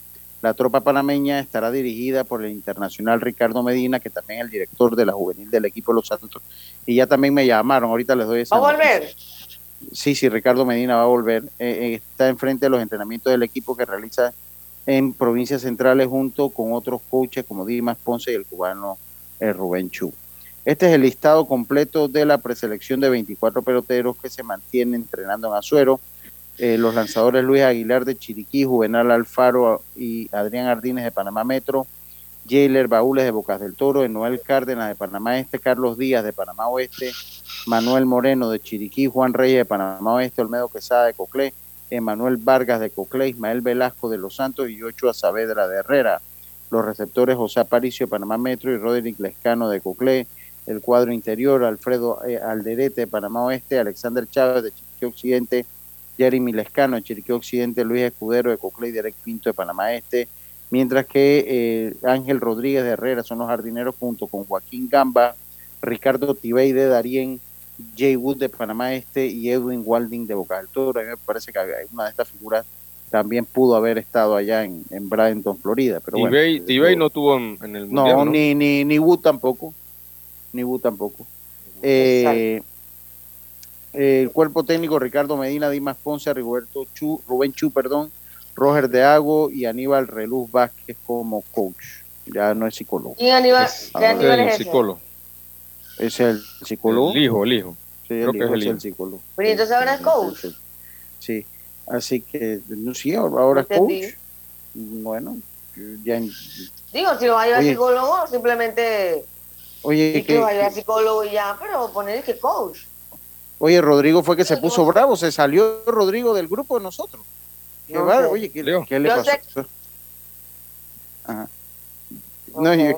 La tropa panameña estará dirigida por el internacional Ricardo Medina, que también es el director de la juvenil del equipo Los Santos. Y ya también me llamaron, ahorita les doy esa ¿Va a volver? Sí, sí, Ricardo Medina va a volver. Eh, eh, está enfrente de los entrenamientos del equipo que realiza en provincias centrales junto con otros coaches como Dimas Ponce y el cubano eh, Rubén Chu. Este es el listado completo de la preselección de 24 peloteros que se mantienen entrenando en Azuero. Eh, los lanzadores Luis Aguilar de Chiriquí, Juvenal Alfaro y Adrián Ardínez de Panamá Metro, Jailer Baúles de Bocas del Toro, Enoel Cárdenas de Panamá Este, Carlos Díaz de Panamá Oeste, Manuel Moreno de Chiriquí, Juan Reyes de Panamá Oeste, Olmedo Quesada de Coclé, Emanuel Vargas de Coclé, Ismael Velasco de Los Santos y Ochoa Saavedra de Herrera. Los receptores José Aparicio de Panamá Metro y Roderick Lescano de Coclé. El cuadro interior Alfredo eh, Alderete de Panamá Oeste, Alexander Chávez de Chiriquí Occidente, Jeremy Lescano de Chiriquí Occidente, Luis Escudero de Coclé y Derek Pinto de Panamá Este. Mientras que eh, Ángel Rodríguez de Herrera son los jardineros junto con Joaquín Gamba, Ricardo Tibey de Darién, Jay Wood de Panamá Este y Edwin Walding de Boca del Toro. A mí me parece que una de estas figuras también pudo haber estado allá en, en Bradenton, Florida. Pero bueno, Tibey, Tibey no tuvo en, en el mundial. no, ¿no? ni, ni, ni Wood tampoco. Ni Wood tampoco. Eh, eh, el cuerpo técnico Ricardo Medina, Dimas Ponce, Roberto Chu, Rubén Chu, perdón, Roger de Ago y Aníbal Reluz Vázquez como coach. Ya no es psicólogo. ¿Quién Aníbal, Es- qué Aníbal el es ese? psicólogo. Es el psicólogo. El hijo, el hijo. Sí, Creo el que es hijo el es hijo. el psicólogo. Pero ¿y entonces ahora es coach. Sí, así que, no, sí, ahora es coach. Bueno, ya, Digo, si lo va a llevar Oye. psicólogo, simplemente oye, y que que, lo va a llevar psicólogo y ya, pero poner que coach. Oye, Rodrigo fue que se puso bravo, se salió Rodrigo del grupo de nosotros. Qué No oye, ¿qué, Leo. qué le pasó? Ajá. No, Ok. yo-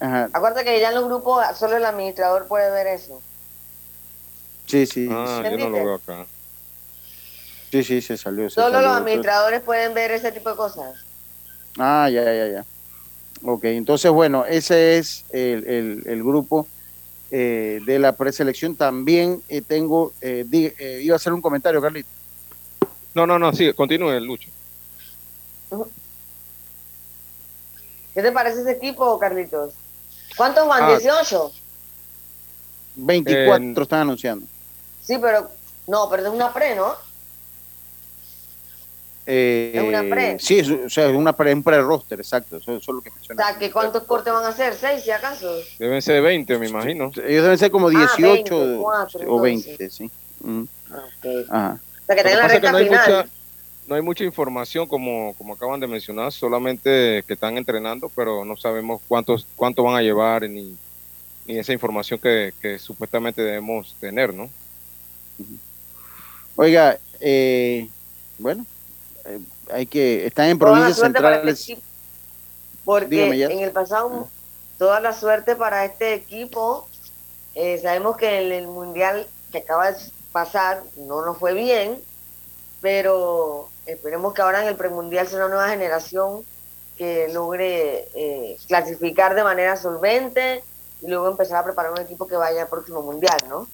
ajá, Acuérdate que ya en los grupos solo el administrador puede ver eso. sí, sí, Ah, yo no lo veo acá. sí, sí, se salió. se Solo salió. los administradores pueden ver ese tipo de cosas. Ah, ya, ya, ya. Ok, entonces, bueno, ese es el, el- el grupo eh, de la preselección. También eh, tengo, eh, di- eh, iba a hacer un comentario, Carlito. No, no, no, sí, continúe, Lucho. ¿Qué te parece ese equipo, Carlitos? ¿Cuántos van? Ah. ¿18? 24 están anunciando. Sí, pero no, pero es una pre, ¿no? Eh, Es una pre. Sí, es, o sea, es una pre, un pre-roster, exacto. Eso, eso es lo que O menciona. sea, ¿que ¿cuántos cortes van a hacer? ¿Seis, si acaso? Deben ser 20, me imagino. Ellos deben ser como Ah, 18 24, o entonces. 20, sí. Mm, Ok. Ajá. O sea, que tengan la recta no hay final. mucha, no hay mucha información como, como acaban de mencionar, solamente que están entrenando, pero no sabemos cuántos cuánto van a llevar ni, ni esa información que, que supuestamente debemos tener, ¿no? Oiga, eh, bueno, eh, hay que. Están en provincias suerte para centrales. equipo, Porque en el pasado, toda la suerte para este equipo. Eh, sabemos que en el mundial que acaba de pasar no nos fue bien, pero esperemos que ahora en el premundial sea una nueva generación que logre eh, clasificar de manera solvente y luego empezar a preparar un equipo que vaya al próximo mundial, ¿no?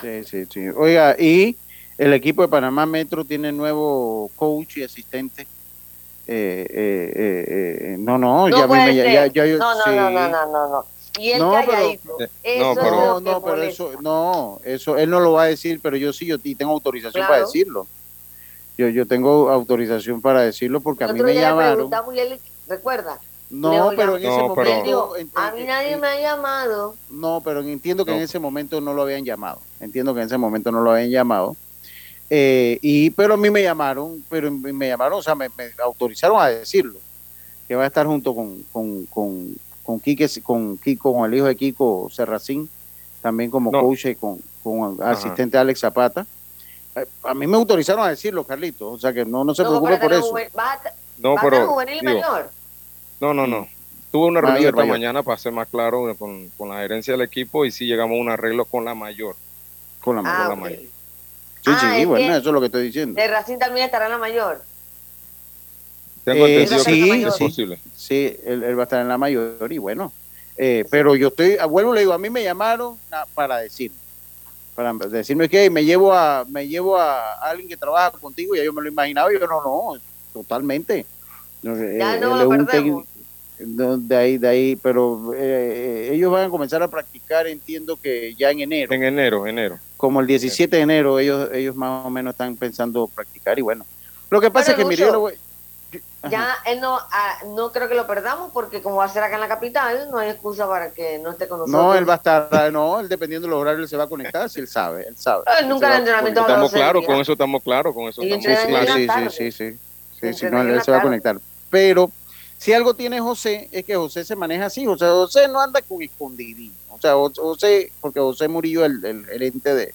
Sí, sí, sí. Oiga, y el equipo de Panamá Metro tiene nuevo coach y asistente. Eh, eh, eh, eh, no, no, ya, a mí puede me- ya, ya- ya yo- no, no, sí. no, no, no, no, no. Y él No, pero- calladito. Eh, Eso no, es pero- lo No, no, pero eso, no, eso, él no lo va a decir, pero yo sí, yo y tengo autorización Claro. para decirlo. Yo, yo tengo autorización para decirlo porque a mí me ya llamaron. y él, recuerda, No, pero en ya- ese No, pero- momento. en- a mí nadie me ha llamado. No, pero entiendo que en No. ese momento no lo habían llamado. Entiendo que en ese momento no lo habían llamado. Eh, y pero a mí me llamaron, pero me llamaron, o sea, me, me autorizaron a decirlo. Que va a estar junto con con con con Quique, con Kiko, con el hijo de Kiko Serracín, también como No. coach y con, con asistente Alex Zapata. Eh, A mí me autorizaron a decirlo, Carlito. O sea que no, no se No, preocupe por eso. juven- ¿Va a, No, va a estar pero juvenil y digo, mayor? no, no, no. Tuve una reunión esta mayor. mañana para ser más claro con, con la gerencia del equipo y sí llegamos a un arreglo con la mayor. Con la Ah, la ok. mayor. Sí, Ah, sí, es bueno, que- eso es lo que estoy diciendo. De Racing también estará en la mayor. Tengo Eh, entendido que sí, es sí. posible. Sí, él, él va a estar en la mayor y bueno. eh, pero yo estoy, a vuelvo le digo, a mí me llamaron para decir, para decirme que me llevo a, me llevo a alguien que trabaja contigo y yo me lo imaginaba y yo no, no, totalmente. Ya eh, no él lo es perdemos. De ahí, de ahí, pero eh, ellos van a comenzar a practicar, entiendo que ya en enero, En enero, enero. como el 17 de enero, ellos, ellos más o menos están pensando practicar y bueno. Lo que pasa Bueno, es que, ajá. Ya él no, ah, no creo que lo perdamos porque como va a ser acá en la capital, no hay excusa para que no esté con nosotros. No, él va a estar, ah, no, él dependiendo del horario él se va a conectar, si él sabe, él sabe. Ah, Él nunca se va el a entrenamiento conectar. Estamos claros, con eso estamos claros, con eso Y estamos Sí, sí, sí, sí, sí, sí, sí, sí, Entrenan no, él se va a conectar. Pero si algo tiene José, es que José se maneja así, José, José no anda con escondidín. O sea, Jo- José, porque José Murillo es el, el gerente de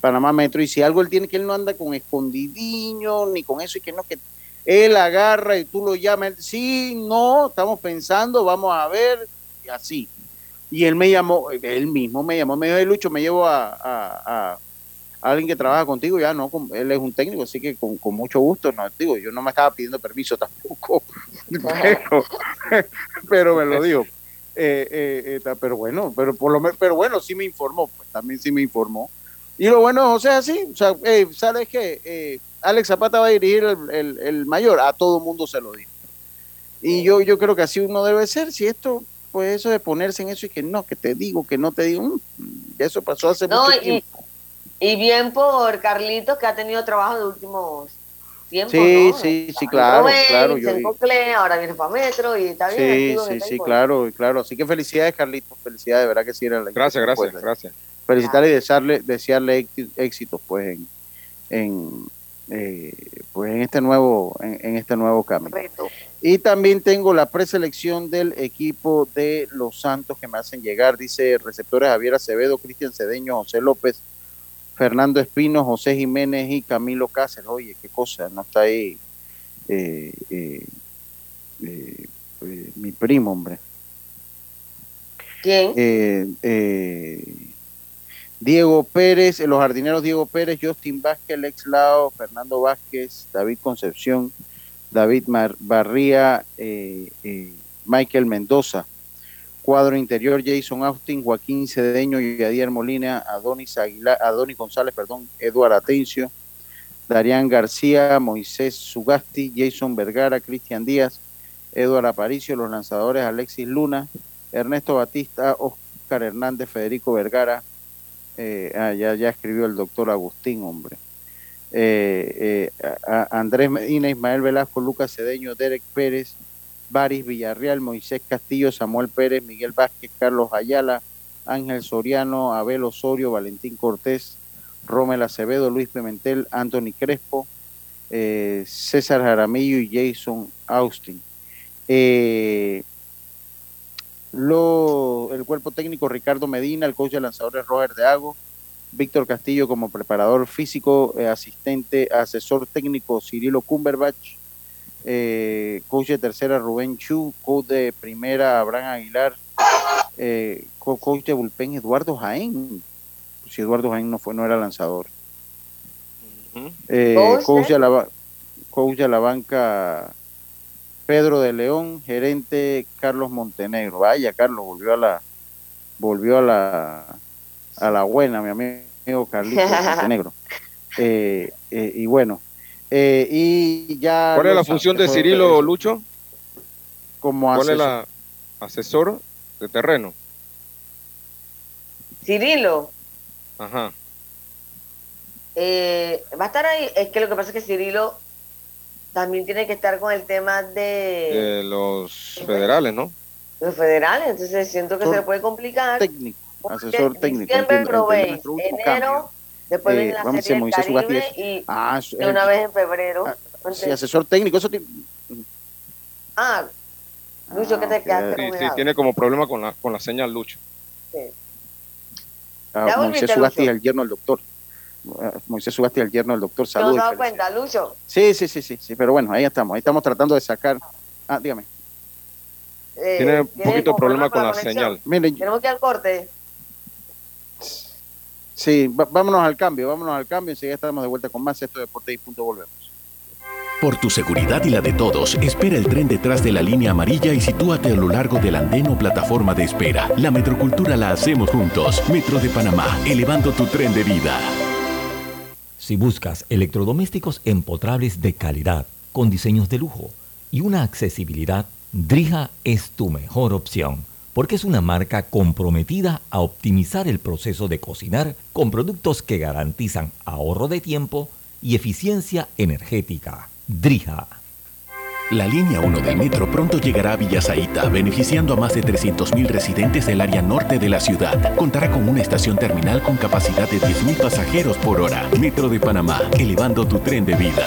Panamá Metro, y si algo él tiene que él no anda con escondidiño, ni con eso, y que no, que él agarra y tú lo llamas, sí, no, estamos pensando, vamos a ver, y así. Y él me llamó, él mismo me llamó, me dijo, "Hey, Lucho, me llevo a, a- a alguien que trabaja contigo, ya no, él es un técnico, así que con, con mucho gusto, no, digo, yo no me estaba pidiendo permiso tampoco, pero, pero me lo dijo. Eh, eh, eh, pero bueno, pero por lo menos, pero bueno, sí me informó, pues también sí me informó. Y lo bueno, José, es así, o sea, eh, ¿sabes qué? Eh, Alex Zapata va a dirigir el, el- el mayor, a todo mundo se lo dijo. Y yo, yo creo que así uno debe ser, si esto, pues eso de ponerse en eso y que no, que te digo, que no te digo, mm, eso pasó hace No, mucho y, tiempo. Y bien por Carlitos que ha tenido trabajo de últimos tiempos. Sí, ¿no? sí, sí, claro, claro, yo- Cocle, ahora viene para Metro y está bien. Sí, activo sí, sí, claro, claro. Así que felicidades, Carlitos, felicidades, de verdad que sí era la Gracias, gracias, pues, gracias. felicitarle y desearle, desearle éxi- éxitos pues en, en eh, pues en este nuevo en, en este nuevo Correcto. y también tengo la preselección del equipo de los Santos que me hacen llegar dice receptores Javier Acevedo Cristian Cedeño José López Fernando Espino José Jiménez y Camilo Cáceres oye qué cosa no está ahí eh, eh, eh, eh, mi primo hombre ¿Quién? eh, eh, Diego Pérez, los jardineros Diego Pérez, Justin Vázquez, Lex Lao, Fernando Vázquez, David Concepción, David Mar- Barría, Michael Mendoza. Cuadro interior, Jason Austin, Joaquín Cedeño, Yadier Molina, Adonis Aguilar, Adonis González, perdón, Eduardo Atencio, Darían García, Moisés Sugasti, Jason Vergara, Cristian Díaz, Eduardo Aparicio, los lanzadores Alexis Luna, Ernesto Batista, Oscar Hernández, Federico Vergara, eh, ah, ya, ya escribió el doctor Agustín, hombre. Eh, eh, Andrés Medina, Ismael Velasco, Lucas Cedeño, Derek Pérez, Baris Villarreal, Moisés Castillo, Samuel Pérez, Miguel Vázquez, Carlos Ayala, Ángel Soriano, Abel Osorio, Valentín Cortés, Romel Acevedo, Luis Pimentel, Anthony Crespo, eh, César Jaramillo y Jason Austin. Eh, el cuerpo técnico Ricardo Medina, el coach de lanzadores Roger de Ago, Víctor Castillo como preparador físico, eh, asistente, asesor técnico Cirilo Cumberbach, eh, coach de tercera Rubén Chu, coach de primera Abraham Aguilar, eh, coach de bullpen Eduardo Jaén, si Eduardo Jaén no fue, no era lanzador. Eh, coach, de la, coach de la banca Pedro de León, gerente Carlos Montenegro. Vaya, Carlos volvió a la volvió a la a la buena, mi amigo Carlitos Montenegro. Eh, eh, y bueno, eh, y ya. ¿Cuál es la función de Cirilo Lucho? Como ¿Cuál es la asesor de terreno? Cirilo. Ajá. Eh, va a estar ahí. Es que lo que pasa es que Cirilo también tiene que estar con el tema de, de los federales, ¿no? Los federales, entonces siento que se le puede complicar. Técnico, asesor técnico. Diciembre probéis, enero, después Eh, viene la vamos a serie Moisés Caribe y Ah, de una vez en febrero. Sí, asesor técnico, eso tiene- Ah, Lucho, ¿qué te quedaste Sí, con sí, tiene como problema con la, con la señal Lucho. Ah, Ya Moisés Sugasti Lucho. el yerno del doctor. Ah, Moisés Sugasti el yerno del doctor. ¿Te has dado felicidades. cuenta, Lucho? Sí, sí, sí, sí, sí, pero bueno, ahí estamos. Ahí estamos tratando de sacar. Ah, dígame. Eh, Tiene un ¿tiene poquito como problema con la conexión? señal. Miren, Tenemos que ir al corte. Sí, vámonos al cambio, vámonos al cambio. Enseguida estamos de vuelta con más. Esto de Deporte y Punto. Volvemos. Por tu seguridad y la de todos, espera el tren detrás de la línea amarilla y sitúate a lo largo del andén o plataforma de espera. La metrocultura la hacemos juntos. Metro de Panamá, elevando tu tren de vida. Si buscas electrodomésticos empotrables de calidad, con diseños de lujo y una accesibilidad, Drija es tu mejor opción, porque es una marca comprometida a optimizar el proceso de cocinar con productos que garantizan ahorro de tiempo y eficiencia energética. Drija. La línea 1 del metro pronto llegará a Villasaita, beneficiando a más de 300.000 residentes del área norte de la ciudad. Contará con una estación terminal con capacidad de 10.000 pasajeros por hora. Metro de Panamá, elevando tu tren de vida.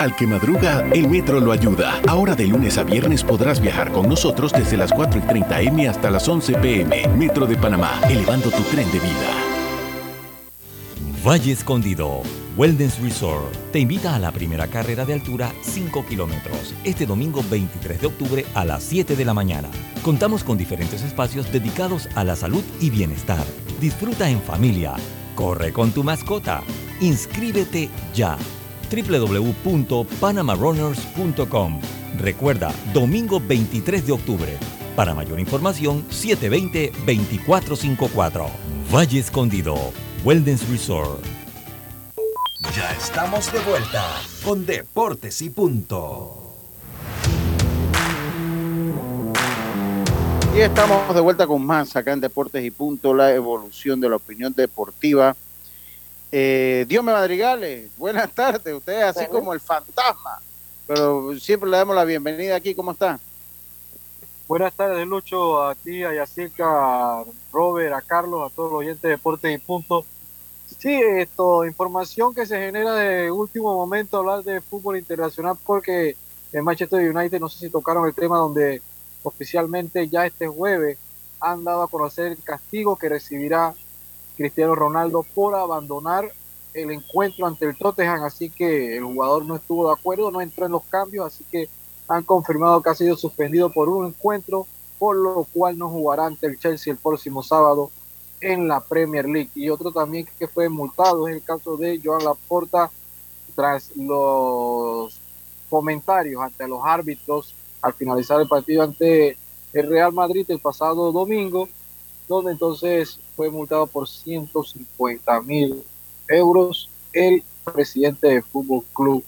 Al que madruga, el metro lo ayuda. Ahora de lunes a viernes podrás viajar con nosotros desde las 4 y 30 M hasta las 11 PM. Metro de Panamá, elevando tu tren de vida. Valle Escondido, Wellness Resort, te invita a la primera carrera de altura 5 kilómetros, este domingo 23 de octubre a las 7 de la mañana. Contamos con diferentes espacios dedicados a la salud y bienestar. Disfruta en familia, corre con tu mascota, inscríbete ya www.panamarunners.com. Recuerda, domingo 23 de octubre. Para mayor información, 720-2454. Valle Escondido, Wellness Resort. Ya estamos de vuelta con Deportes y Punto. Y estamos de vuelta con más acá en Deportes y Punto, la evolución de la opinión deportiva. Eh, Dios me madrigales, buenas tardes. Usted es así como el fantasma, pero siempre le damos la bienvenida aquí. ¿Cómo está? Buenas tardes, Lucho, a ti, a Yacirca, a Robert, a Carlos, a todos los oyentes de Deportes y Punto. Sí, esto, información que se genera de último momento hablar de fútbol internacional porque en Manchester United, no sé si tocaron el tema donde oficialmente ya este jueves han dado a conocer el castigo que recibirá Cristiano Ronaldo por abandonar el encuentro ante el Tottenham, así que el jugador no estuvo de acuerdo, no entró en los cambios, así que han confirmado que ha sido suspendido por un encuentro, por lo cual no jugará ante el Chelsea el próximo sábado en la Premier League. Y otro también que fue multado es el caso de Joan Laporta tras los comentarios ante los árbitros al finalizar el partido ante el Real Madrid el pasado domingo, donde entonces fue multado por 150 mil euros el presidente del Fútbol Club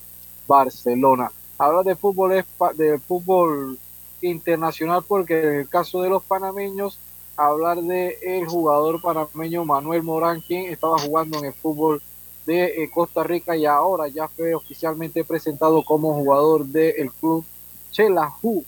Barcelona. Hablar de fútbol es de fútbol internacional porque en el caso de los panameños hablar de el jugador panameño Manuel Morán quien estaba jugando en el fútbol de eh, Costa Rica y ahora ya fue oficialmente presentado como jugador del club Chelahu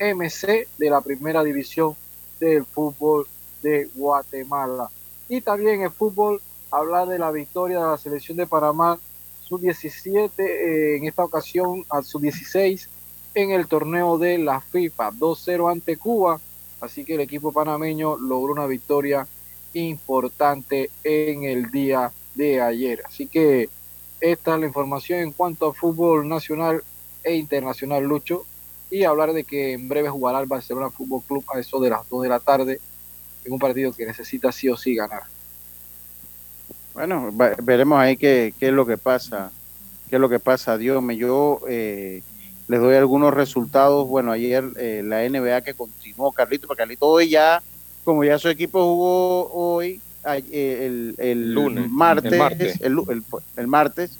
MC de la primera división del fútbol de Guatemala. Y también el fútbol, hablar de la victoria de la selección de Panamá, su 17 eh, en esta ocasión a su 16 en el torneo de la FIFA, 2-0 ante Cuba. Así que el equipo panameño logró una victoria importante en el día de ayer. Así que esta es la información en cuanto a fútbol nacional e internacional, Lucho y hablar de que en breve jugará el Barcelona Fútbol Club a eso de las 2 de la tarde en un partido que necesita sí o sí ganar. Bueno, veremos ahí qué, qué, es lo que pasa, qué es lo que pasa. Dios me yo eh, les doy algunos resultados. Bueno, ayer eh, la NBA que continuó, Carlito, porque Carlito hoy ya, como ya su equipo jugó hoy, eh, el, el, Lunes, martes, el martes, el, el, martes,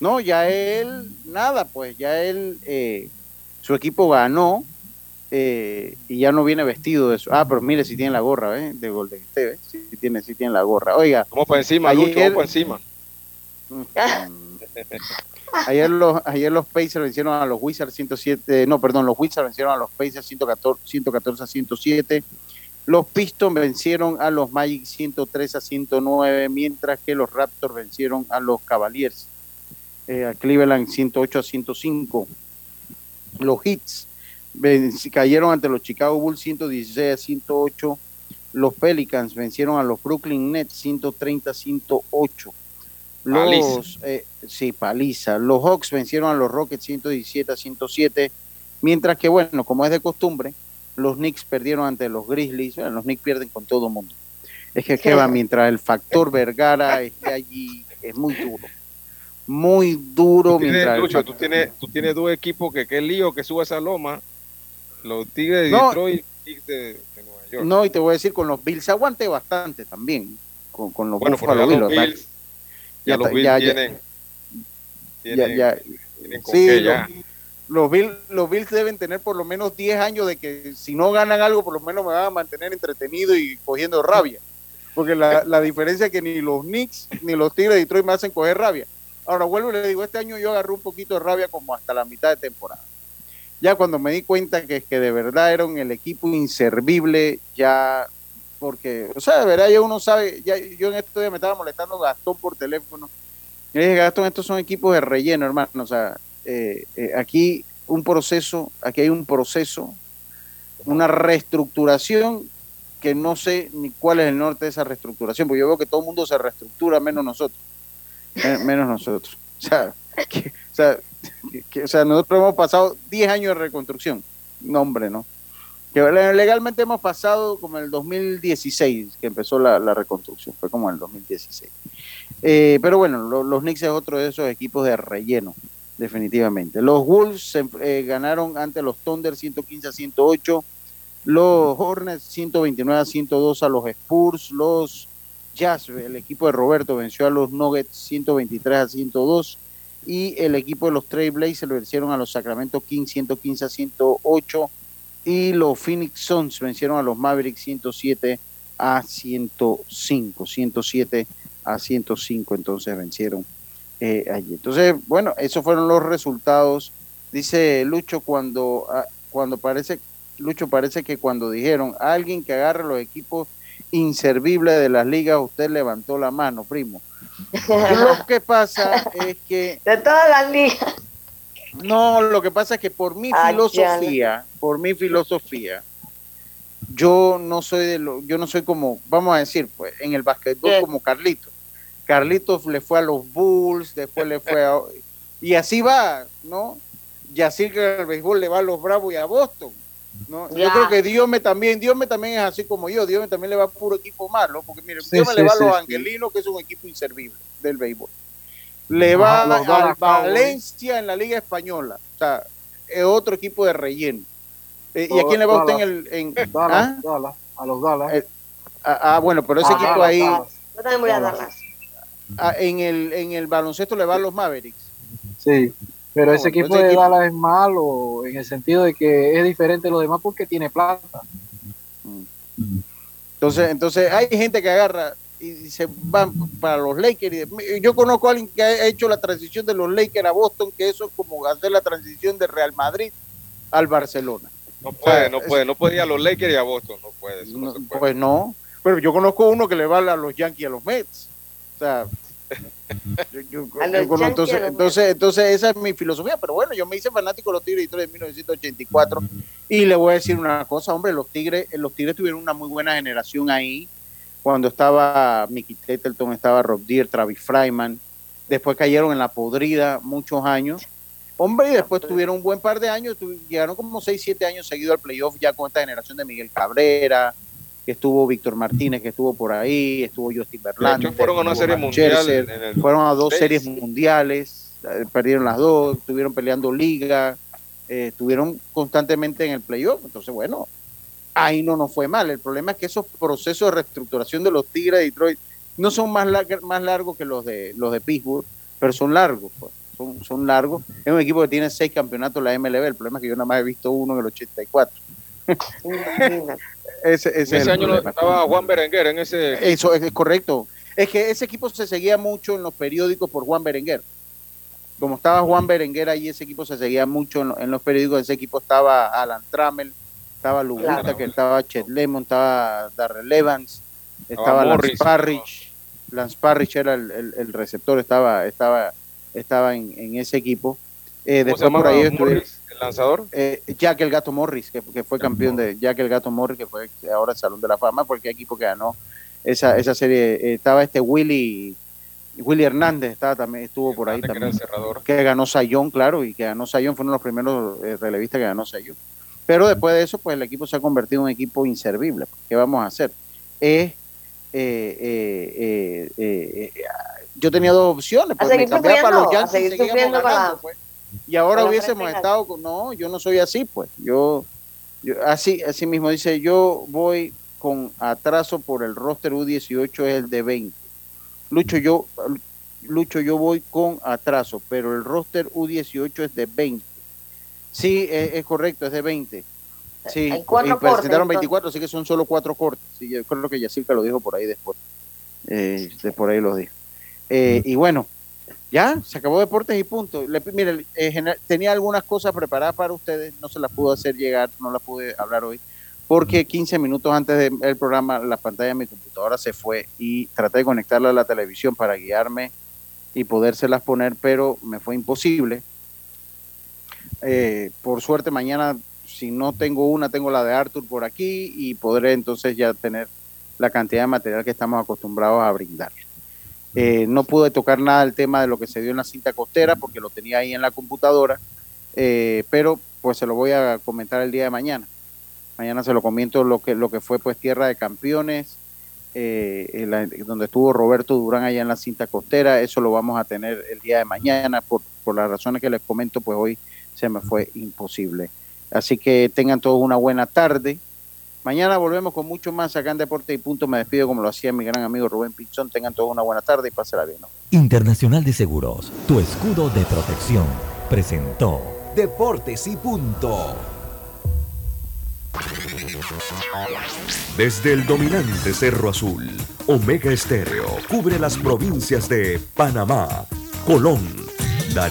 no, ya él, nada, pues ya él eh, su equipo ganó eh, y ya no viene vestido de eso. Ah, pero mire si tiene la gorra, ¿eh? De Golden State, Si tiene, si tiene la gorra. Oiga. Vamos para encima, ayer, Lucho, vamos para encima. ayer los, ayer los Pacers vencieron a los Wizards 107, no, perdón, los Wizards vencieron a los Pacers 114, 114 a 107. Los Pistons vencieron a los Magic 103 a 109, mientras que los Raptors vencieron a los Cavaliers, eh, a Cleveland 108 a 105 los hits cayeron ante los Chicago Bulls 116 a 108. Los Pelicans vencieron a los Brooklyn Nets 130 a 108. Los, eh, sí, paliza. Los Hawks vencieron a los Rockets 117 a 107. Mientras que, bueno, como es de costumbre, los Knicks perdieron ante los Grizzlies. Bueno, los Knicks pierden con todo el mundo. Es que, que va, mientras el factor Vergara esté allí, es muy duro muy duro. Tú tienes, Lucho, tú, tienes, tú tienes dos equipos que qué lío que suba esa loma. Los Tigres de Detroit y los de, de, Nueva York. No, y te voy a decir, con los Bills aguante bastante también. Con, con los bueno, Buffalo Bills. Los Bills ya, los Bills ya, tienen, tienen, ya, tienen con sí, ya. Los, Bills, los Bills deben tener por lo menos 10 años de que si no ganan algo, por lo menos me van a mantener entretenido y cogiendo rabia. Porque la, la diferencia es que ni los Knicks ni los Tigres de Detroit me hacen coger rabia Ahora vuelvo y le digo, este año yo agarré un poquito de rabia como hasta la mitad de temporada. Ya cuando me di cuenta que, que de verdad eran el equipo inservible, ya, porque, o sea, de verdad ya uno sabe, ya, yo en estos días me estaba molestando Gastón por teléfono. Y dije, Gastón, estos son equipos de relleno, hermano. O sea, eh, eh, aquí un proceso, aquí hay un proceso, una reestructuración que no sé ni cuál es el norte de esa reestructuración, porque yo veo que todo el mundo se reestructura menos nosotros menos nosotros. O sea, o, sea, nosotros hemos pasado 10 años de reconstrucción. No, hombre, ¿no? Que legalmente hemos pasado como el 2016, que empezó la, reconstrucción, fue como el 2016. Eh, pero bueno, los Knicks es otro de esos equipos de relleno, definitivamente. Los Wolves eh, ganaron ante los Thunder 115 a 108, los Hornets 129 a 102 a los Spurs, los Jazz, el equipo de Roberto venció a los Nuggets 123 a 102 y el equipo de los Trail Blazers vencieron a los Sacramento Kings 115 a 108. y los Phoenix Suns vencieron a los Mavericks 107 a 105, 107 a 105, entonces vencieron eh, allí. Entonces, bueno, esos fueron los resultados. Dice Lucho cuando, ah, cuando parece, Lucho parece que cuando dijeron alguien que agarre los equipos inservibles de las ligas, usted levantó la mano, primo. Lo que pasa es que... De todas las ligas. No, lo que pasa es que por mi Ah, filosofía, por mi filosofía, yo no soy de lo, yo no soy como, vamos a decir, pues, en el básquetbol ¿Qué? como Carlitos. Carlitos le fue a los Bulls, después le fue a y así va, ¿no? Y así que el béisbol le va a los Bravos y a Boston. ¿No? Yo creo que Diome también, Diome también es así como yo, Diome también le va a puro equipo malo, porque mire, Sí, Diome sí, le va sí, a los sí. Angelinos, que es un equipo inservible del béisbol. Le va Cowboys. Valencia en la Liga Española, o sea, es otro equipo de relleno. Eh, ¿Y a quién le va usted en el... En, Dallas, ¿ah? Dallas, a los Dallas. Eh, ah, ah, bueno, pero ese Ah, equipo ahí, Dallas. Yo también voy a Dallas. darlas. ah, en, el, en el baloncesto le va a los Mavericks. Sí, pero No, ese equipo ese de equipo- Dallas es malo en el sentido de que es diferente de los demás porque tiene plata. Entonces, entonces hay gente que agarra y se van para los Lakers. yo conozco a alguien que ha hecho la transición de los Lakers a Boston, que eso es como hacer la transición de Real Madrid al Barcelona. No puede, O sea, no puede, no puede ir a los Lakers y a Boston, no puede. eso no No, se puede. pues no, pero yo conozco uno que le va a los Yankees y a los Mets. O sea, yo, yo- entonces, entonces, entonces esa es mi filosofía. Pero bueno, yo me hice fanático de los Tigres de Detroit en 1984 y le voy a decir una cosa, hombre, los Tigres, los Tigres tuvieron una muy buena generación ahí cuando estaba Mickey Tettleton, estaba Rob Deere, Travis Fryman, después cayeron en la podrida muchos años. Hombre, y después tuvieron un buen par de años, llegaron como 6, 7 años seguidos al playoff ya con esta generación de Miguel Cabrera, que estuvo Víctor Martínez, que estuvo por ahí, estuvo Justin Verlander. fueron a una serie mundial Scherzer, en el fueron a dos 96. series mundiales, eh, perdieron las dos, estuvieron peleando liga, eh, estuvieron constantemente en el playoff, entonces bueno, ahí no nos fue mal. El problema es que esos procesos de reestructuración de los Tigres de Detroit no son más, lar- más largos que los de los de Pittsburgh, pero son largos, pues. Son, son largos. Es un equipo que tiene seis campeonatos en la MLB. El problema es que yo nada más he visto uno en el 84. Ese, ese es ese el año problema. estaba Juan Berenguer en ese. Eso es, es correcto. Es que ese equipo se seguía mucho en los periódicos por Juan Berenguer. Como estaba Juan Berenguer ahí, ese equipo se seguía mucho en, lo- en los periódicos. Ese equipo estaba Alan Trammell, estaba Lugusta, Claro. que estaba Chet Lemon, estaba Darrell Evans, estaba. Lance Parrish. Lance Parrish era el, el- el receptor, estaba, estaba, estaba en, en ese equipo. Eh, ¿Cómo se después por ahí Morris, el lanzador? eh, Jack el Gato Morris, que, que fue campeón de Jack el Gato Morris, que fue ahora el Salón de la Fama, porque el equipo que ganó esa, esa serie, eh, estaba este Willy, Willy Hernández, estaba también, estuvo por ahí Que era el también, cerrador. que ganó Sayón, claro, y que ganó Sayón, fue uno de los primeros eh, relevistas que ganó Sayón. Pero después de eso, pues el equipo se ha convertido en un equipo inservible. ¿Qué vamos a hacer? Es, eh, eh, eh, eh, eh, yo tenía dos opciones, pues A me cambiaba para los Yankees y seguíamos ganando, pues. Y ahora hubiésemos estado con, no, yo no soy así, pues. Yo, yo así, así mismo dice, yo voy con atraso por el roster U18 es el de 20. Lucho, yo, Lucho, yo voy con atraso, pero el roster U18 es de 20. Sí, es, es correcto, es de 20. Sí, Hay cuatro y presentaron cortes, 24, así que son solo cuatro cortes. Sí, yo creo que Yacirca lo dijo por ahí después. Eh, de por ahí lo dijo. Eh, y bueno, ya, se acabó Deportes y punto. Le, mire, eh, tenía algunas cosas preparadas para ustedes, no se las pude hacer llegar, no las pude hablar hoy, porque 15 minutos antes de- del programa la pantalla de mi computadora se fue y traté de conectarla a la televisión para guiarme y podérselas poner, pero me fue imposible. Eh, por suerte mañana, si no tengo una, tengo la de Arthur por aquí y podré entonces ya tener la cantidad de material que estamos acostumbrados a brindar. Eh, no pude tocar nada del tema de lo que se dio en la cinta costera porque lo tenía ahí en la computadora, eh, pero pues se lo voy a comentar el día de mañana. Mañana se lo comento lo que, lo que fue pues Tierra de Campeones, eh, donde estuvo Roberto Durán allá en la cinta costera, eso lo vamos a tener el día de mañana, por, por las razones que les comento, pues hoy se me fue imposible. Así que tengan todos una buena tarde. Mañana volvemos con mucho más acá en Deporte y Punto. Me despido como lo hacía mi gran amigo Rubén Pinzón. Tengan todos una buena tarde y pásela bien. ¿no? Internacional de Seguros, tu escudo de protección, presentó Deportes y punto. Desde el dominante Cerro Azul, Omega Estéreo cubre las provincias de Panamá, Colón,